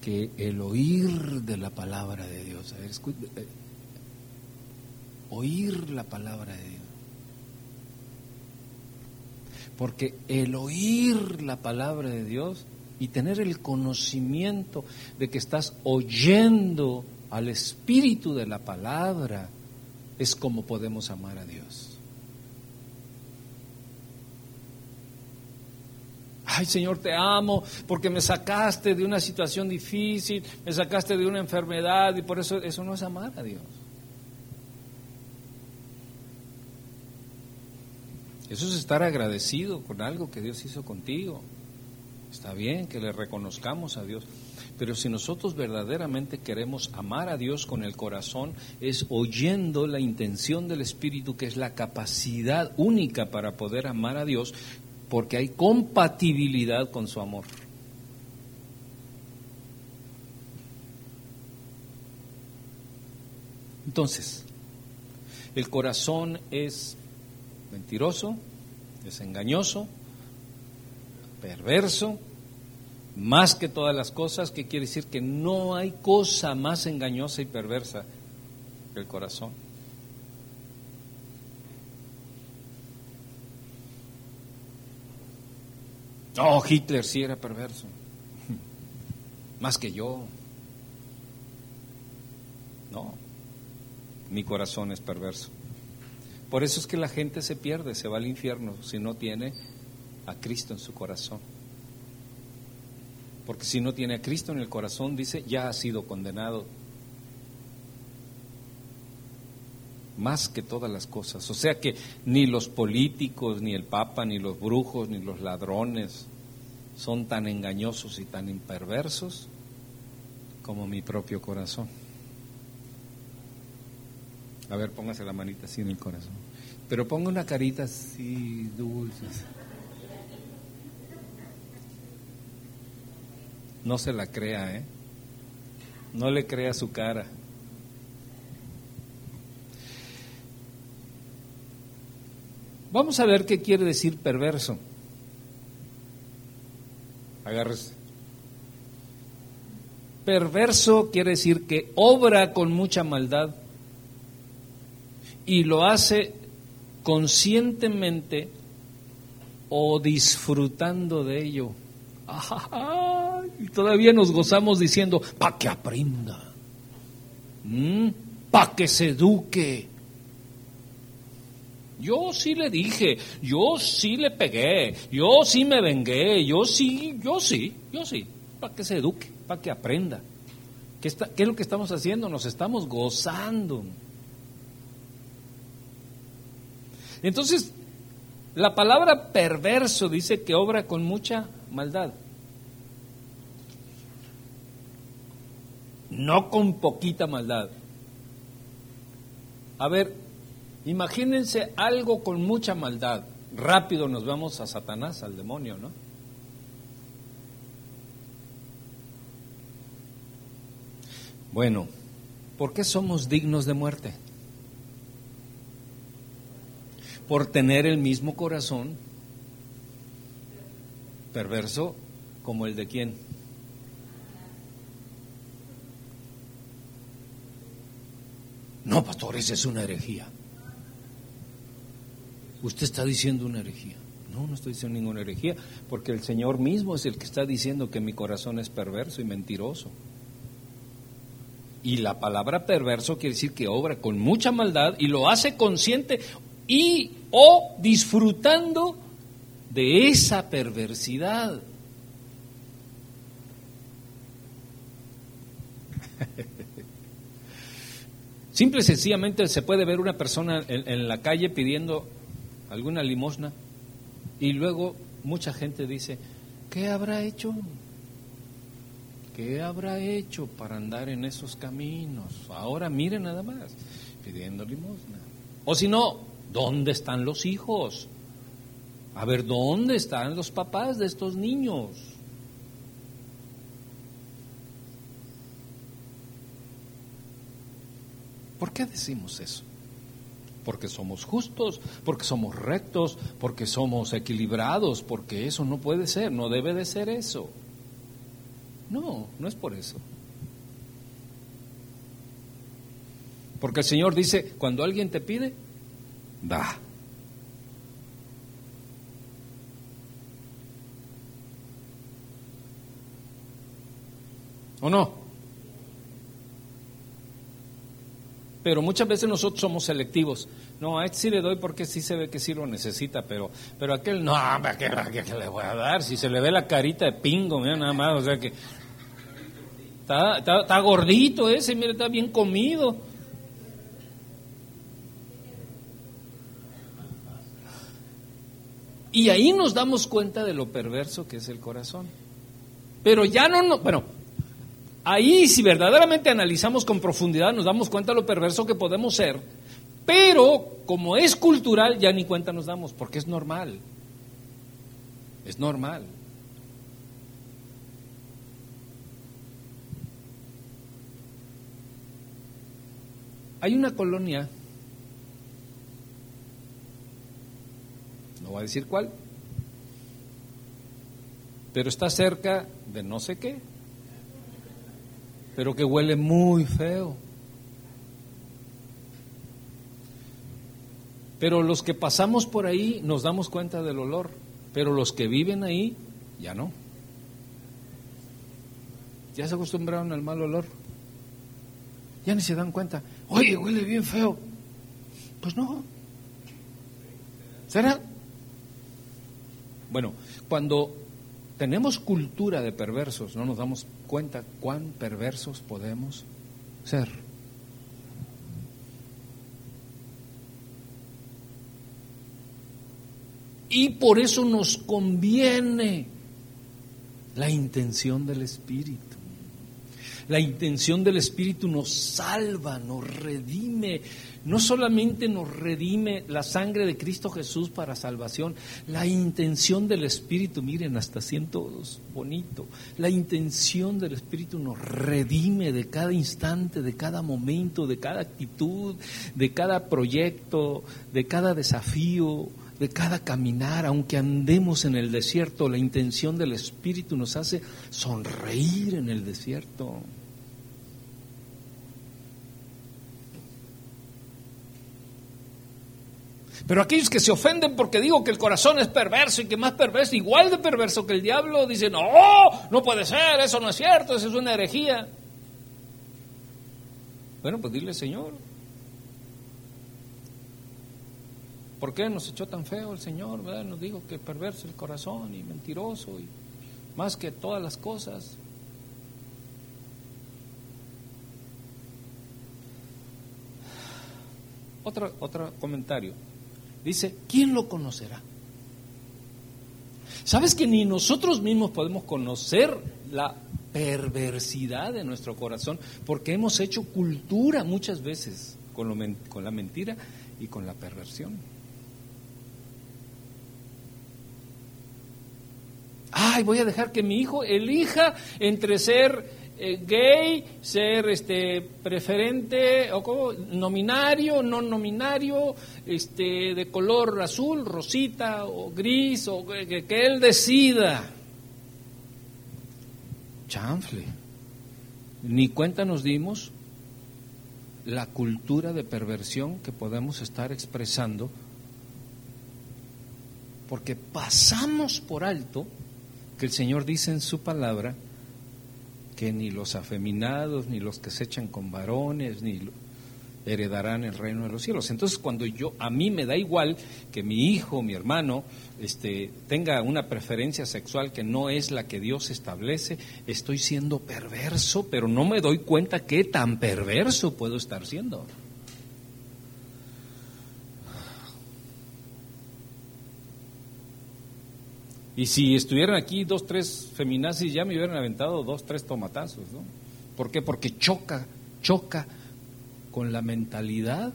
que el oír de la palabra de Dios, ver, eh, oír la palabra de Dios Porque el oír la palabra de Dios y tener el conocimiento de que estás oyendo al espíritu de la palabra es como podemos amar a Dios. Ay Señor, te amo porque me sacaste de una situación difícil, me sacaste de una enfermedad y por eso eso no es amar a Dios. Eso es estar agradecido con algo que Dios hizo contigo. Está bien que le reconozcamos a Dios, pero si nosotros verdaderamente queremos amar a Dios con el corazón, es oyendo la intención del Espíritu, que es la capacidad única para poder amar a Dios, porque hay compatibilidad con su amor. Entonces, el corazón es mentiroso, es engañoso, perverso, más que todas las cosas, que quiere decir que no hay cosa más engañosa y perversa que el corazón. Oh, Hitler sí era perverso, más que yo. No, mi corazón es perverso. Por eso es que la gente se pierde, se va al infierno si no tiene a Cristo en su corazón. Porque si no tiene a Cristo en el corazón, dice, ya ha sido condenado. Más que todas las cosas. O sea que ni los políticos, ni el Papa, ni los brujos, ni los ladrones son tan engañosos y tan imperversos como mi propio corazón. A ver, póngase la manita así en el corazón. Pero ponga una carita así dulce. No se la crea, ¿eh? No le crea su cara. Vamos a ver qué quiere decir perverso. Agárrese. Perverso quiere decir que obra con mucha maldad y lo hace conscientemente o disfrutando de ello. y todavía nos gozamos diciendo, para que aprenda, para que se eduque. Yo sí le dije, yo sí le pegué, yo sí me vengué, yo sí, yo sí, yo sí, para que se eduque, para que aprenda. ¿Qué, está, ¿Qué es lo que estamos haciendo? Nos estamos gozando. Entonces, la palabra perverso dice que obra con mucha maldad. No con poquita maldad. A ver, imagínense algo con mucha maldad. Rápido nos vamos a Satanás, al demonio, ¿no? Bueno, ¿por qué somos dignos de muerte? por tener el mismo corazón perverso como el de quién. No, pastor, esa es una herejía. Usted está diciendo una herejía. No, no estoy diciendo ninguna herejía, porque el Señor mismo es el que está diciendo que mi corazón es perverso y mentiroso. Y la palabra perverso quiere decir que obra con mucha maldad y lo hace consciente y o disfrutando de esa perversidad. Simple y sencillamente se puede ver una persona en, la calle pidiendo alguna limosna y luego mucha gente dice, ¿qué habrá hecho? ¿Qué habrá hecho para andar en esos caminos? Ahora miren nada más, pidiendo limosna. O si no, ¿Dónde están los hijos? A ver, ¿dónde están los papás de estos niños? ¿Por qué decimos eso? Porque somos justos, porque somos rectos, porque somos equilibrados, porque eso no puede ser, no debe de ser eso. No, no es por eso. Porque el Señor dice, cuando alguien te pide, da. ¿O no? Pero muchas veces nosotros somos selectivos. No, a este sí le doy porque sí se ve que sí lo necesita, pero, pero aquel no, ¿a qué, qué, le voy a dar? Si se le ve la carita de pingo, mira nada más, o sea que está, está gordito ese, mira, está bien comido. Y ahí nos damos cuenta de lo perverso que es el corazón. Pero ya no, no bueno, ahí si verdaderamente analizamos con profundidad nos damos cuenta de lo perverso que podemos ser, pero como es cultural ya ni cuenta nos damos, porque es normal. Es normal. Hay una colonia no voy a decir cuál, pero está cerca de no sé qué, pero que huele muy feo. Pero los que pasamos por ahí nos damos cuenta del olor, pero los que viven ahí ya no. Ya se acostumbraron al mal olor. Ya ni se dan cuenta. Oye, huele bien feo. Pues no. ¿Será? Bueno, cuando tenemos cultura de perversos, no nos damos cuenta cuán perversos podemos ser. Y por eso nos conviene la intención del Espíritu. La intención del Espíritu nos salva, nos redime, no solamente nos redime la sangre de Cristo Jesús para salvación, la intención del Espíritu, miren, hasta siento bonito, la intención del Espíritu nos redime de cada instante, de cada momento, de cada actitud, de cada proyecto, de cada desafío, de cada caminar, aunque andemos en el desierto, la intención del Espíritu nos hace sonreír en el desierto. Pero aquellos que se ofenden porque digo que el corazón es perverso y que más perverso, igual de perverso que el diablo, dicen, no, no puede ser, eso no es cierto, eso es una herejía. Bueno, pues dile, Señor, ¿por qué nos echó tan feo el Señor? Nos dijo que perverso el corazón y mentiroso y más que todas las cosas. Otro, otro comentario. Dice, ¿quién lo conocerá? ¿Sabes que ni nosotros mismos podemos conocer la perversidad de nuestro corazón? Porque hemos hecho cultura muchas veces con, con la mentira y con la perversión. Ay, voy a dejar que mi hijo elija entre ser eh, gay, ser este preferente o nominario, no nominario, este de color azul, rosita o gris o que, que él decida. Chanfle. Ni cuenta nos dimos la cultura de perversión que podemos estar expresando porque pasamos por alto que el Señor dice en su palabra que ni los afeminados, ni los que se echan con varones, ni heredarán el reino de los cielos. Entonces, cuando yo, a mí me da igual que mi hijo, mi hermano, este, tenga una preferencia sexual que no es la que Dios establece, estoy siendo perverso, pero no me doy cuenta qué tan perverso puedo estar siendo. Y si estuvieran aquí dos, tres feminazis, ya me hubieran aventado dos, tres tomatazos, ¿no? ¿Por qué? Porque choca, choca con la mentalidad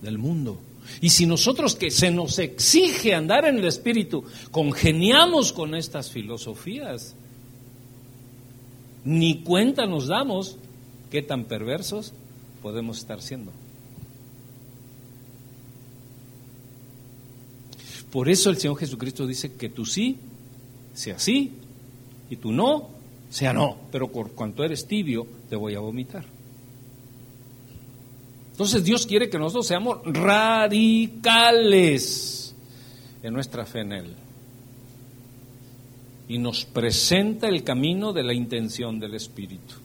del mundo. Y si nosotros que se nos exige andar en el espíritu, congeniamos con estas filosofías, ni cuenta nos damos qué tan perversos podemos estar siendo. Por eso el Señor Jesucristo dice que tú sí sea sí, y tú no, sea no, pero por cuanto eres tibio, te voy a vomitar. Entonces Dios quiere que nosotros seamos radicales en nuestra fe en Él. Y nos presenta el camino de la intención del Espíritu.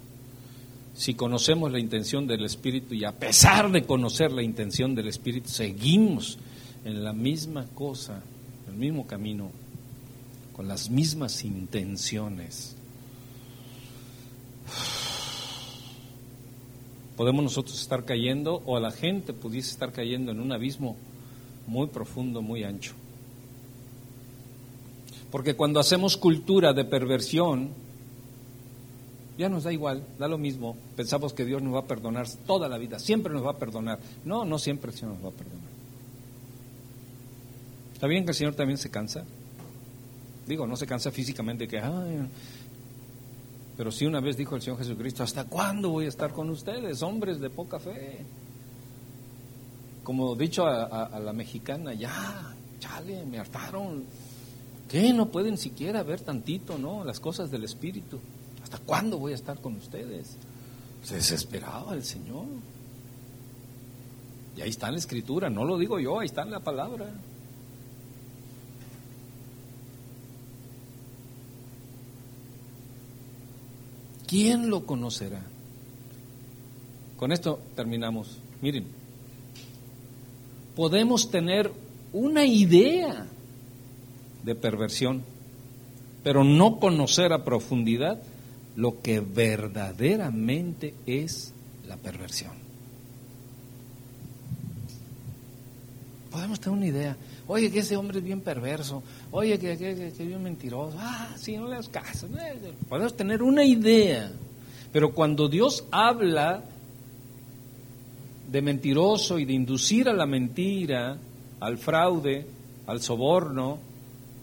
si conocemos la intención del Espíritu y a pesar de conocer la intención del Espíritu, seguimos en la misma cosa, en el mismo camino, con las mismas intenciones. Podemos nosotros estar cayendo o la gente pudiese estar cayendo en un abismo muy profundo, muy ancho. Porque cuando hacemos cultura de perversión, ya nos da igual, da lo mismo. Pensamos que Dios nos va a perdonar toda la vida, siempre nos va a perdonar. No, no siempre Señor nos va a perdonar. ¿Está bien que el Señor también se cansa? Digo, no se cansa físicamente que, pero sí una vez dijo el Señor Jesucristo, ¿hasta cuándo voy a estar con ustedes, hombres de poca fe? Como dicho a, a la mexicana, ya, chale, me hartaron. ¿Qué? No pueden siquiera ver tantito, ¿no? Las cosas del Espíritu. ¿Hasta cuándo voy a estar con ustedes? Se desesperaba el Señor. Y ahí está en la escritura, no lo digo yo, ahí está en la palabra. ¿Quién lo conocerá? Con esto terminamos. Miren, podemos tener una idea de perversión, pero no conocer a profundidad lo que verdaderamente es la perversión. Podemos tener una idea. Oye, que ese hombre es bien perverso. Oye, que, es bien mentiroso. Ah, sí, no le das caso. Podemos tener una idea. Pero cuando Dios habla de mentiroso y de inducir a la mentira, al fraude, al soborno,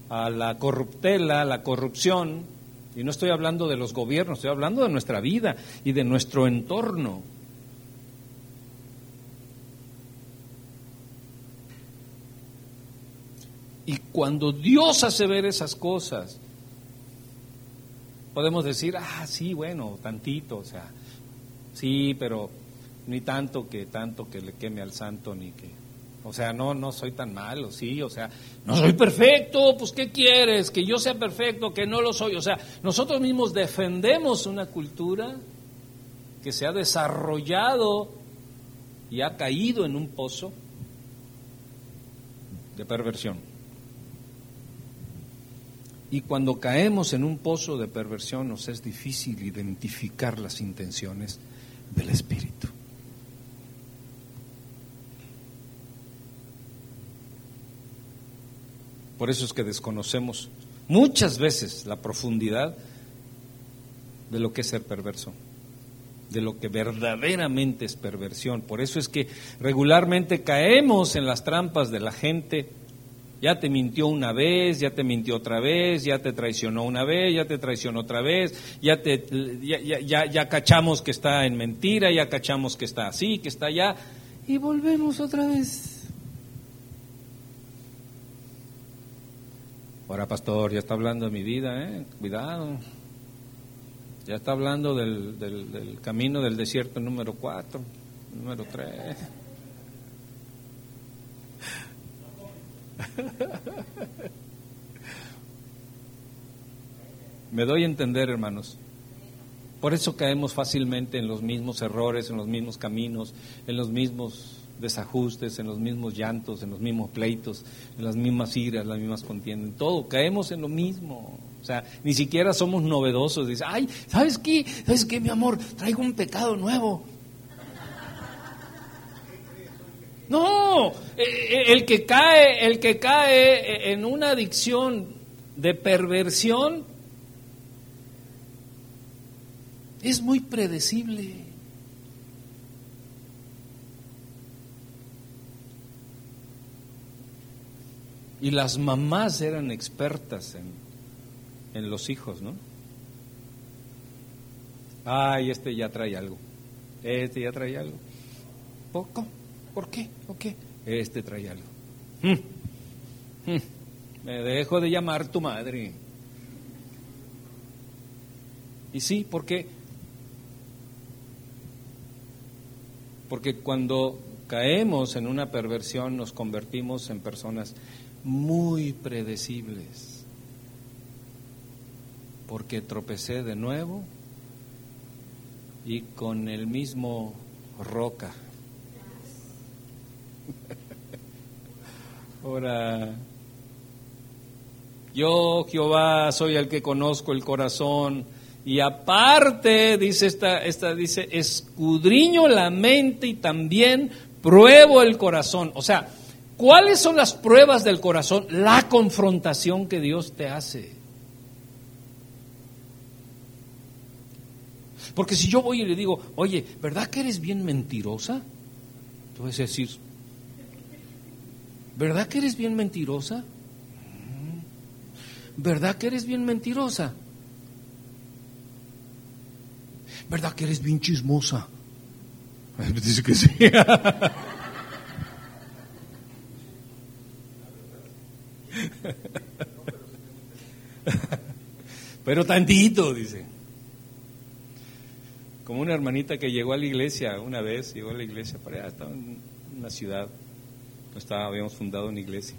a la corruptela, a la corrupción, y no estoy hablando de los gobiernos, estoy hablando de nuestra vida y de nuestro entorno. Y cuando Dios hace ver esas cosas, podemos decir, ah, sí, bueno, tantito, o sea, sí, pero ni tanto que tanto que le queme al santo ni que o sea, no, no soy tan malo, sí, o sea, no soy perfecto, pues ¿qué quieres? Que yo sea perfecto, que no lo soy. O sea, nosotros mismos defendemos una cultura que se ha desarrollado y ha caído en un pozo de perversión. Y cuando caemos en un pozo de perversión nos es difícil identificar las intenciones del Espíritu. Por eso es que desconocemos muchas veces la profundidad de lo que es ser perverso, de lo que verdaderamente es perversión. Por eso es que regularmente caemos en las trampas de la gente. Ya te mintió una vez, ya te mintió otra vez, ya te traicionó una vez, ya te traicionó otra vez, ya, te, ya, ya, ya cachamos que está en mentira, ya cachamos que está así, que está allá, y volvemos otra vez Ahora, pastor, ya está hablando de mi vida, ¿eh? Cuidado. Ya está hablando del, del, camino del desierto número 4, número 3. Me doy a entender, hermanos. Por eso caemos fácilmente en los mismos errores, en los mismos caminos, en los mismos desajustes, en los mismos llantos, en los mismos pleitos, en las mismas iras, las mismas contiendas, todo, caemos en lo mismo. O sea, ni siquiera somos novedosos. Dice, ay, ¿sabes qué? ¿Sabes qué, mi amor? Traigo un pecado nuevo. No, eh, eh, el que cae, el que cae en una adicción de perversión es muy predecible. Y las mamás eran expertas en, en los hijos, ¿no? Ay, este ya trae algo. Este ya trae algo. ¿Poco? ¿Por qué? ¿Por qué? Este trae algo. Mm. Mm. Me dejo de llamar tu madre. Y sí, ¿por qué? Porque cuando caemos en una perversión nos convertimos en personas muy predecibles, porque tropecé de nuevo y con el mismo roca. Ahora, yo Jehová soy el que conozco el corazón y aparte dice esta, esta dice escudriño la mente y también pruebo el corazón. O sea, ¿cuáles son las pruebas del corazón? La confrontación que Dios te hace. Porque si yo voy y le digo, oye, ¿verdad que eres bien mentirosa? Tú vas a decir, ¿verdad que eres bien mentirosa? ¿Verdad que eres bien mentirosa? ¿Verdad que eres bien chismosa? Dice que sí. Pero tantito, dice. Como una hermanita que llegó a la iglesia una vez, llegó a la iglesia, para allá, estaba en una ciudad, estaba, habíamos fundado una iglesia.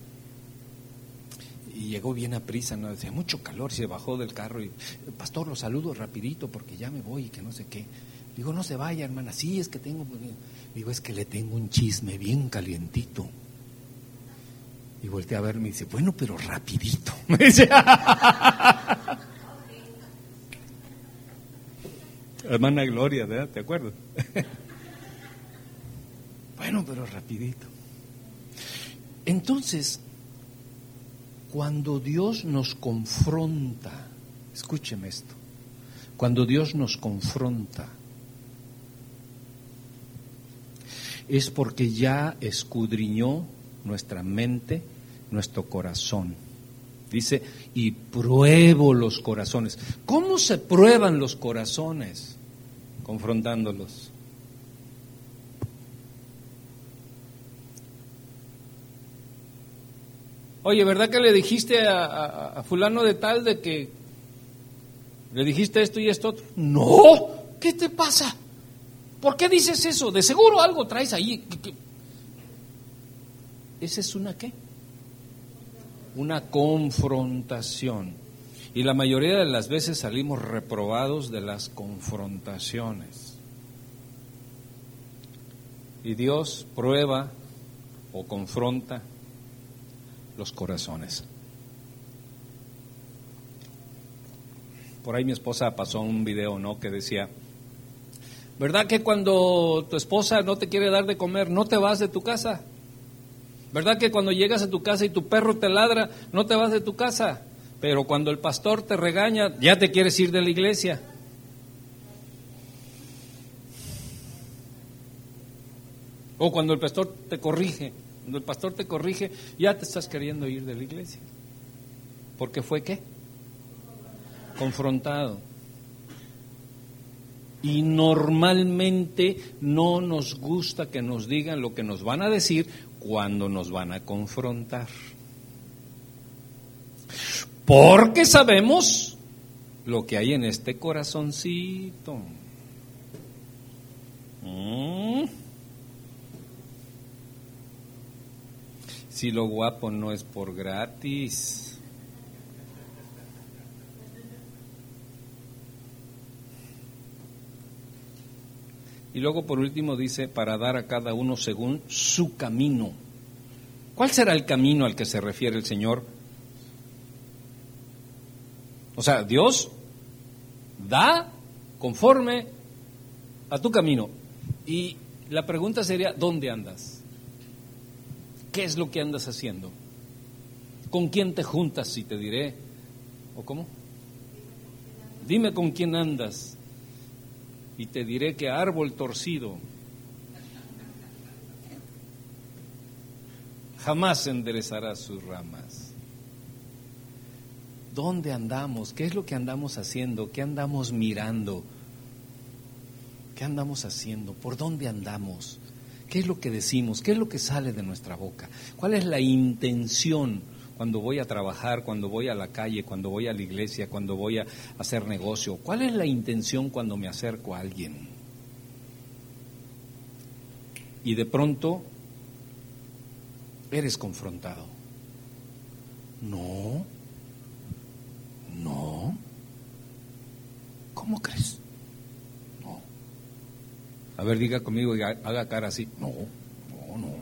Y llegó bien a prisa, ¿no? Decía, mucho calor, se bajó del carro y, pastor, lo saludo rapidito porque ya me voy y que no sé qué. Digo, no se vaya, hermana, sí, es que tengo... Digo, es que le tengo un chisme bien calientito. Y volteé a verme y dice, bueno, pero rapidito. Me dice, hermana Gloria, ¿verdad? ¿Te acuerdas? bueno, pero rapidito. Entonces, cuando Dios nos confronta, escúcheme esto, cuando Dios nos confronta, es porque ya escudriñó nuestra mente, nuestro corazón. Dice, y pruebo los corazones. ¿Cómo se prueban los corazones? confrontándolos. Oye, ¿verdad que le dijiste a, fulano de tal de que le dijiste esto y esto? No, ¿qué te pasa? ¿Por qué dices eso? De seguro algo traes ahí. ¿Esa es una qué? Una confrontación. Y la mayoría de las veces salimos reprobados de las confrontaciones. Y Dios prueba o confronta los corazones. Por ahí mi esposa pasó un video, ¿no? Que decía, ¿verdad que cuando tu esposa no te quiere dar de comer, no te vas de tu casa? ¿Verdad que cuando llegas a tu casa y tu perro te ladra, no te vas de tu casa? Pero cuando el pastor te regaña, ya te quieres ir de la iglesia. O cuando el pastor te corrige, cuando el pastor te corrige, ya te estás queriendo ir de la iglesia. Porque fue qué? Confrontado. Y normalmente no nos gusta que nos digan lo que nos van a decir cuando nos van a confrontar. Porque sabemos lo que hay en este corazoncito. Mm. Si lo guapo no es por gratis. Y luego por último dice, para dar a cada uno según su camino. ¿Cuál será el camino al que se refiere el Señor? O sea, Dios da conforme a tu camino. Y la pregunta sería, ¿dónde andas? ¿Qué es lo que andas haciendo? ¿Con quién te juntas? Y te diré, ¿o cómo? Dime con quién andas y te diré que árbol torcido jamás enderezará sus ramas. ¿Dónde andamos? ¿Qué es lo que andamos haciendo? ¿Qué andamos mirando? ¿Qué andamos haciendo? ¿Por dónde andamos? ¿Qué es lo que decimos? ¿Qué es lo que sale de nuestra boca? ¿Cuál es la intención cuando voy a trabajar, cuando voy a la calle, cuando voy a la iglesia, cuando voy a hacer negocio? ¿Cuál es la intención cuando me acerco a alguien? Y de pronto eres confrontado. No, no. ¿Cómo crees? A ver, diga conmigo y haga cara así. No, no, no.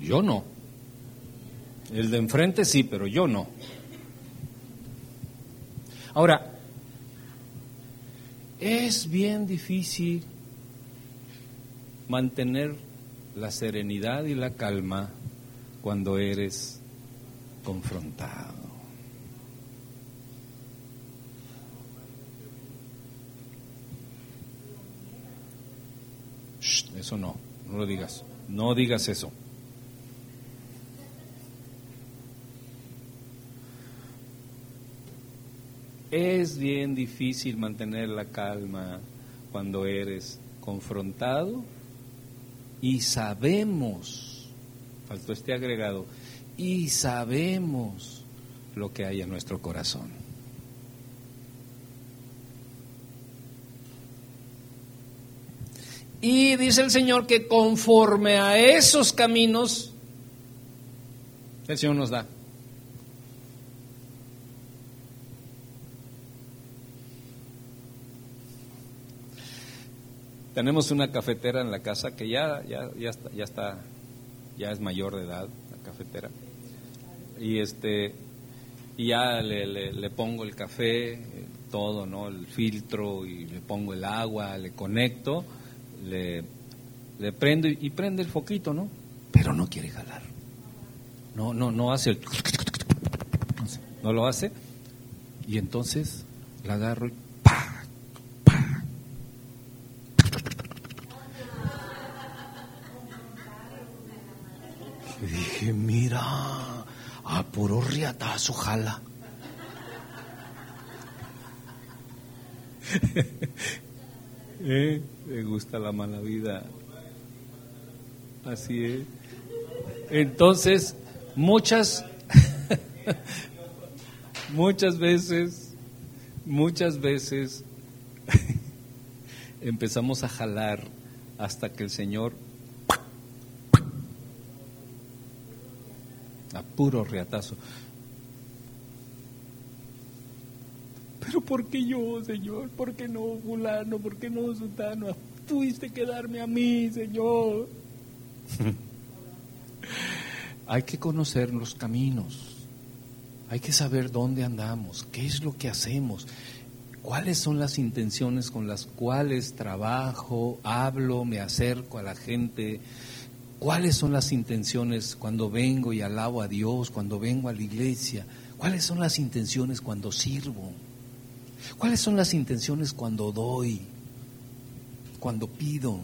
Yo no. El de enfrente sí, pero yo no. Ahora, es bien difícil mantener la serenidad y la calma cuando eres confrontado. Eso no, no lo digas, no digas eso. Es bien difícil mantener la calma cuando eres confrontado y sabemos, faltó este agregado, y sabemos lo que hay en nuestro corazón. Y dice el Señor que conforme a esos caminos, el Señor nos da. Tenemos una cafetera en la casa que ya, ya, ya, está, ya es mayor de edad, la cafetera. Y este, y ya le, le, pongo el café, todo, ¿no? El filtro y le pongo el agua, le conecto, le, le prendo y, prende el foquito, ¿no? Pero no quiere jalar. No, no, no hace el, no lo hace. Y entonces la agarro y mira, a puro riatazo jala. ¿Eh? Me gusta la mala vida. Así es. Entonces, muchas, muchas veces, muchas veces empezamos a jalar hasta que el Señor puro reatazo. Pero ¿por qué yo, Señor? ¿Por qué no fulano? ¿Por qué no sultano? Tuviste que darme a mí, Señor. Hay que conocer los caminos. Hay que saber dónde andamos, qué es lo que hacemos, cuáles son las intenciones con las cuales trabajo, hablo, me acerco a la gente, ¿Cuáles son las intenciones cuando vengo y alabo a Dios, cuando vengo a la iglesia? ¿Cuáles son las intenciones cuando sirvo? ¿Cuáles son las intenciones cuando doy? Cuando pido?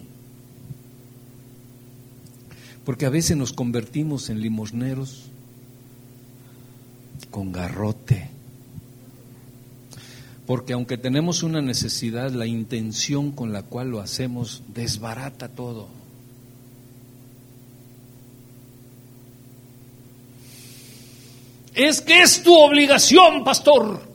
Porque a veces nos convertimos en limosneros con garrote. Porque aunque tenemos una necesidad, la intención con la cual lo hacemos desbarata todo. Es que es tu obligación, pastor.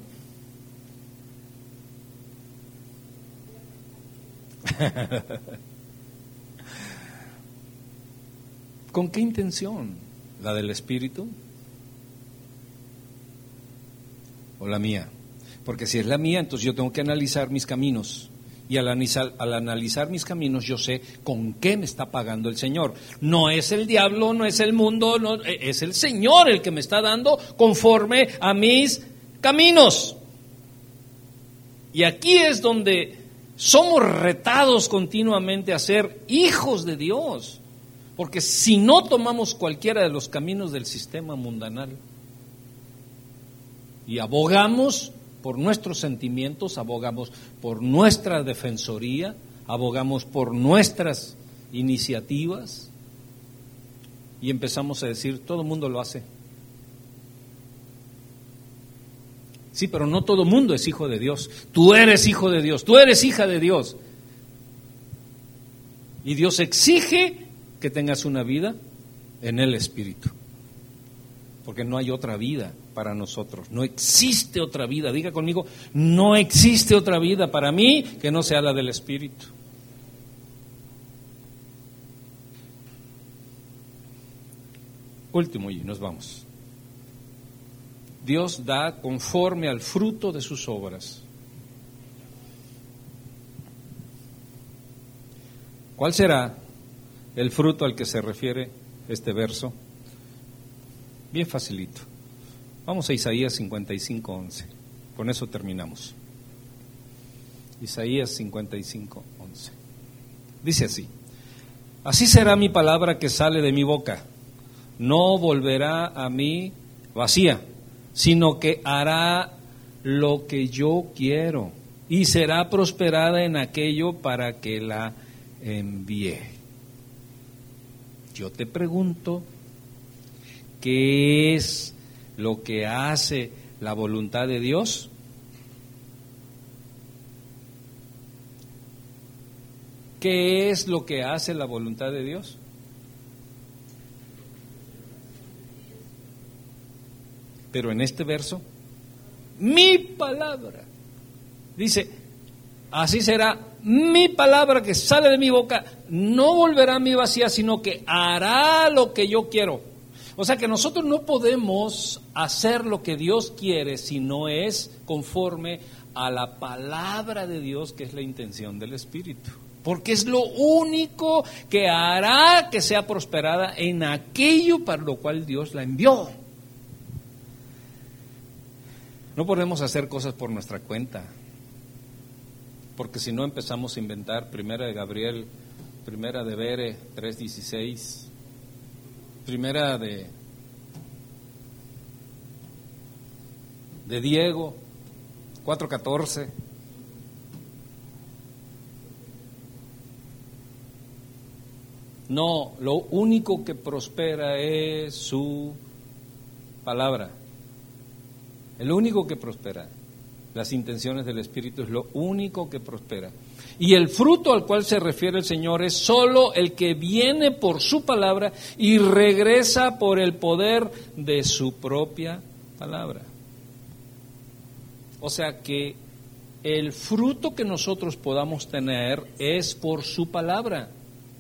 ¿Con qué intención? ¿La del Espíritu? ¿O la mía? Porque si es la mía, entonces yo tengo que analizar mis caminos y al analizar, al analizar mis caminos yo sé con qué me está pagando el Señor. No es el diablo, no es el mundo, e, es el Señor el que me está dando conforme a mis caminos. Y aquí es donde somos retados continuamente a ser hijos de Dios. Porque si no tomamos cualquiera de los caminos del sistema mundanal y abogamos por nuestros sentimientos, abogamos por nuestra defensoría, abogamos por nuestras iniciativas y empezamos a decir, todo el mundo lo hace. Sí, pero no todo mundo es hijo de Dios. Tú eres hijo de Dios, tú eres hija de Dios. Y Dios exige que tengas una vida en el Espíritu porque no hay otra vida para nosotros. No existe otra vida. Diga conmigo, no existe otra vida para mí que no sea la del Espíritu. Último y nos vamos. Dios da conforme al fruto de sus obras. ¿Cuál será el fruto al que se refiere este verso? Bien facilito. Vamos a Isaías 55, 11. Con eso terminamos. Isaías 55, 11. Dice así, así será mi palabra que sale de mi boca. No volverá a mí vacía, sino que hará lo que yo quiero y será prosperada en aquello para que la envíe. Yo te pregunto, ¿qué es lo que hace la voluntad de Dios? ¿Qué es lo que hace la voluntad de Dios? Pero en este verso, mi palabra, dice, así será mi palabra que sale de mi boca, no volverá a mi vacía, sino que hará lo que yo quiero. O sea que nosotros no podemos hacer lo que Dios quiere si no es conforme a la palabra de Dios, que es la intención del Espíritu. Porque es lo único que hará que sea prosperada en aquello para lo cual Dios la envió. No podemos hacer cosas por nuestra cuenta, porque si no empezamos a inventar Primera de Gabriel, Primera de Bere 3.16, Primera de, de Diego 4.14. No, lo único que prospera es su palabra. El único que prospera. Las intenciones del Espíritu es lo único que prospera. Y el fruto al cual se refiere el Señor es solo el que viene por su palabra y regresa por el poder de su propia palabra. O sea que el fruto que nosotros podamos tener es por su palabra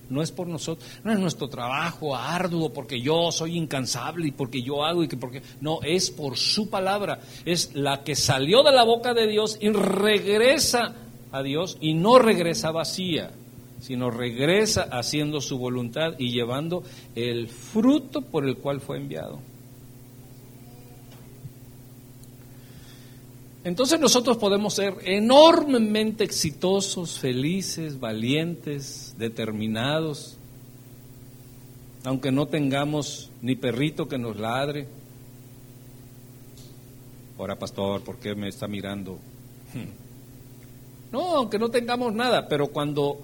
no es por nosotros, no es nuestro trabajo arduo porque yo soy incansable y porque yo hago y que porque no, es por su palabra, es la que salió de la boca de Dios y regresa a Dios y no regresa vacía, sino regresa haciendo su voluntad y llevando el fruto por el cual fue enviado. Entonces nosotros podemos ser enormemente exitosos, felices, valientes, determinados, aunque no tengamos ni perrito que nos ladre. Ahora, pastor, ¿por qué me está mirando? No, aunque no tengamos nada, pero cuando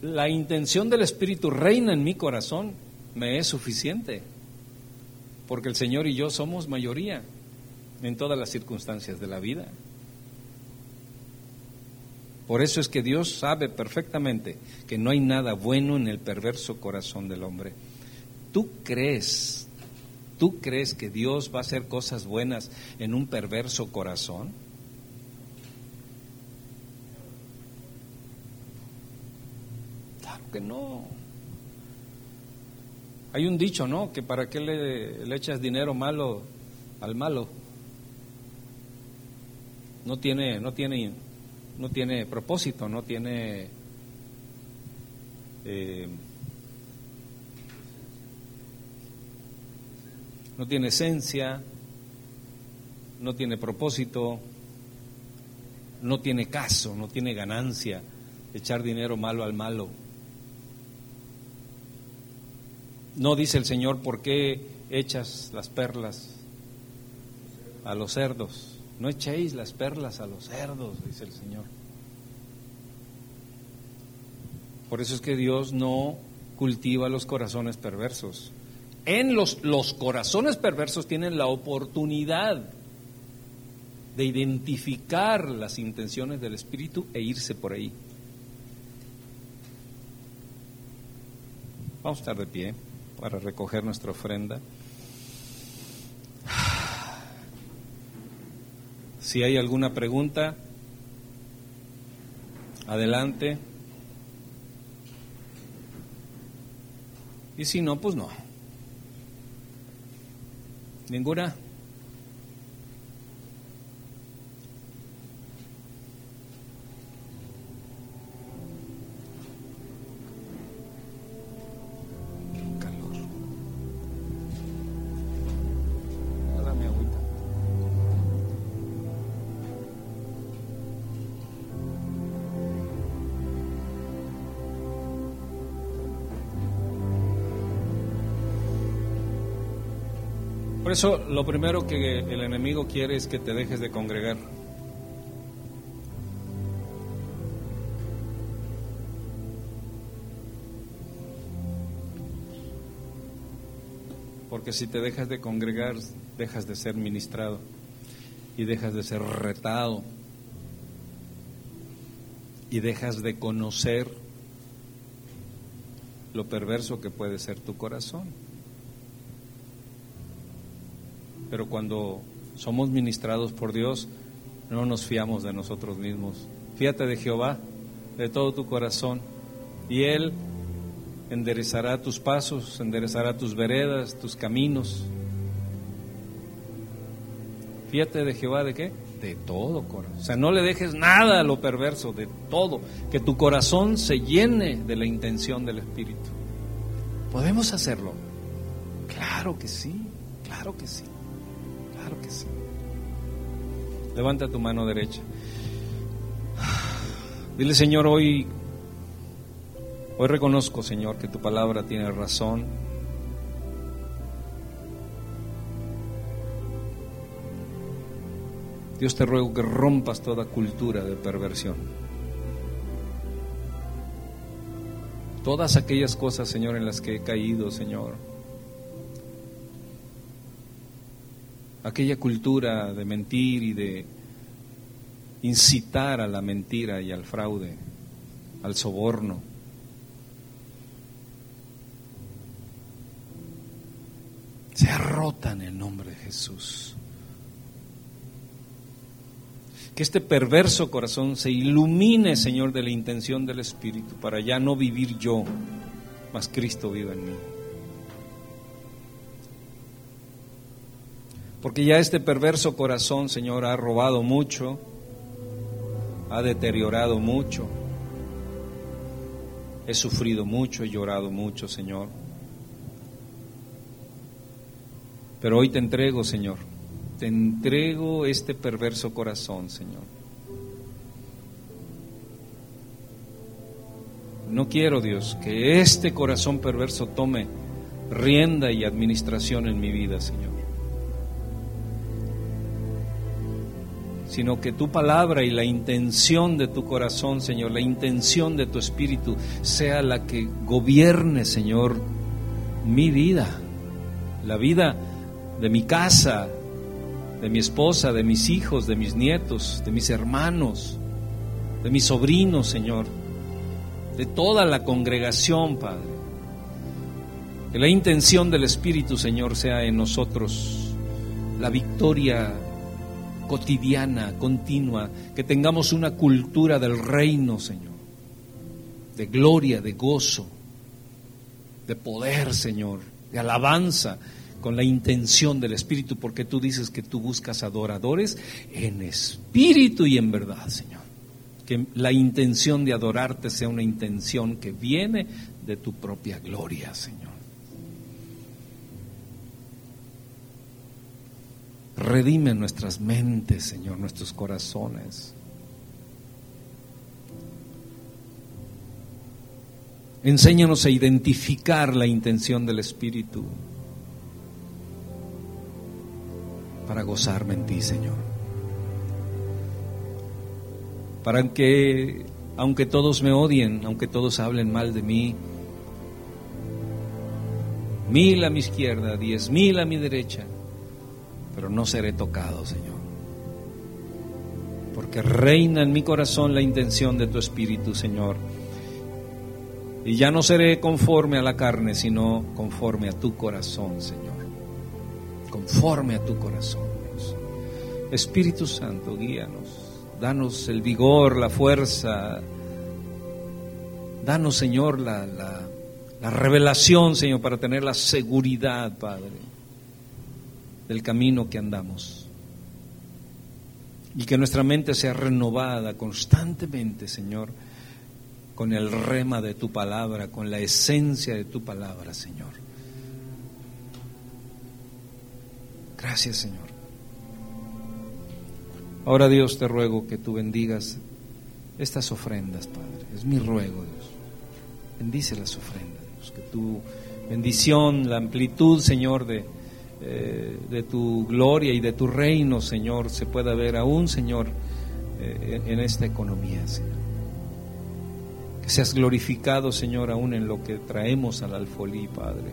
la intención del Espíritu reina en mi corazón, me es suficiente, porque el Señor y yo somos mayoría en todas las circunstancias de la vida. Por eso es que Dios sabe perfectamente que no hay nada bueno en el perverso corazón del hombre. ¿Tú crees, tú crees que Dios va a hacer cosas buenas en un perverso corazón? Claro que no. Hay un dicho, ¿no? Que para qué le, le echas dinero malo al malo no tiene, no tiene, no tiene propósito, no tiene eh, no tiene esencia, no tiene propósito, no tiene caso, no tiene ganancia echar dinero malo al malo. No dice el Señor por qué echas las perlas a los cerdos. No echéis las perlas a los cerdos, dice el Señor. Por eso es que Dios no cultiva los corazones perversos. En los, los corazones perversos tienen la oportunidad de identificar las intenciones del Espíritu e irse por ahí. Vamos a estar de pie para recoger nuestra ofrenda. Si hay alguna pregunta, adelante. Y si no, pues no. ¿Ninguna? Eso lo primero que el enemigo quiere es que te dejes de congregar. Porque si te dejas de congregar, dejas de ser ministrado y dejas de ser retado y dejas de conocer lo perverso que puede ser tu corazón. Pero cuando somos ministrados por Dios, no nos fiamos de nosotros mismos. Fíjate de Jehová de todo tu corazón y Él enderezará tus pasos, enderezará tus veredas, tus caminos. Fíjate de Jehová de qué? De todo corazón. O sea, no le dejes nada a lo perverso, de todo. Que tu corazón se llene de la intención del Espíritu. ¿Podemos hacerlo? Claro que sí, claro que sí, que sí. Levanta tu mano derecha. Dile, Señor, hoy Hoy reconozco, Señor, que tu palabra tiene razón. Dios te ruego que rompas toda cultura de perversión. Todas aquellas cosas, Señor, en las que he caído, Señor. Aquella cultura de mentir y de incitar a la mentira y al fraude, al soborno. se rota en el nombre de Jesús. Que este perverso corazón se ilumine, Señor, de la intención del Espíritu, para ya no vivir yo, mas Cristo viva en mí. Porque ya este perverso corazón, Señor, ha robado mucho, ha deteriorado mucho, he sufrido mucho, he llorado mucho, Señor. Pero hoy te entrego, Señor, te entrego este perverso corazón, Señor. No quiero, Dios, que este corazón perverso tome rienda y administración en mi vida, Señor. Sino que tu palabra y la intención de tu corazón, Señor, la intención de tu espíritu, sea la que gobierne, Señor, mi vida, la vida de mi casa, de mi esposa, de mis hijos, de mis nietos, de mis hermanos, de mis sobrinos, Señor, de toda la congregación, Padre. Que la intención del Espíritu, Señor, sea en nosotros la victoria cotidiana, continua, que tengamos una cultura del reino, Señor, de gloria, de gozo, de poder, Señor, de alabanza, con la intención del Espíritu, porque tú dices que tú buscas adoradores en espíritu y en verdad, Señor. Que la intención de adorarte sea una intención que viene de tu propia gloria, Señor. Redime nuestras mentes, Señor, nuestros corazones. Enséñanos a identificar la intención del Espíritu. para gozarme en ti, Señor. Para que, aunque todos me odien, aunque todos hablen mal de mí, mil a mi izquierda, diez mil a mi derecha, pero no seré tocado, Señor. Porque reina en mi corazón la intención de tu Espíritu, Señor. Y ya no seré conforme a la carne, sino conforme a tu corazón, Señor conforme a tu corazón. Espíritu Santo, guíanos, danos el vigor, la fuerza, danos, Señor, la, la revelación, Señor, para tener la seguridad, Padre, del camino que andamos. Y que nuestra mente sea renovada constantemente, Señor, con el rema de tu palabra, con la esencia de tu palabra, Señor. Gracias, Señor. Ahora, Dios, te ruego que tú bendigas estas ofrendas, Padre. Es mi ruego, Dios. Bendice las ofrendas, Dios. Que tu bendición, la amplitud, Señor, de eh, de tu gloria y de tu reino, Señor, se pueda ver aún, Señor, eh, en esta economía, Señor. Que seas glorificado, Señor, aún en lo que traemos al alfolí, Padre,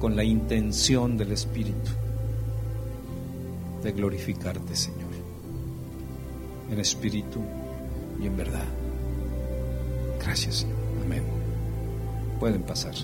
con la intención del Espíritu de glorificarte, Señor, en espíritu y en verdad. Gracias, Señor. Amén. Pueden pasar.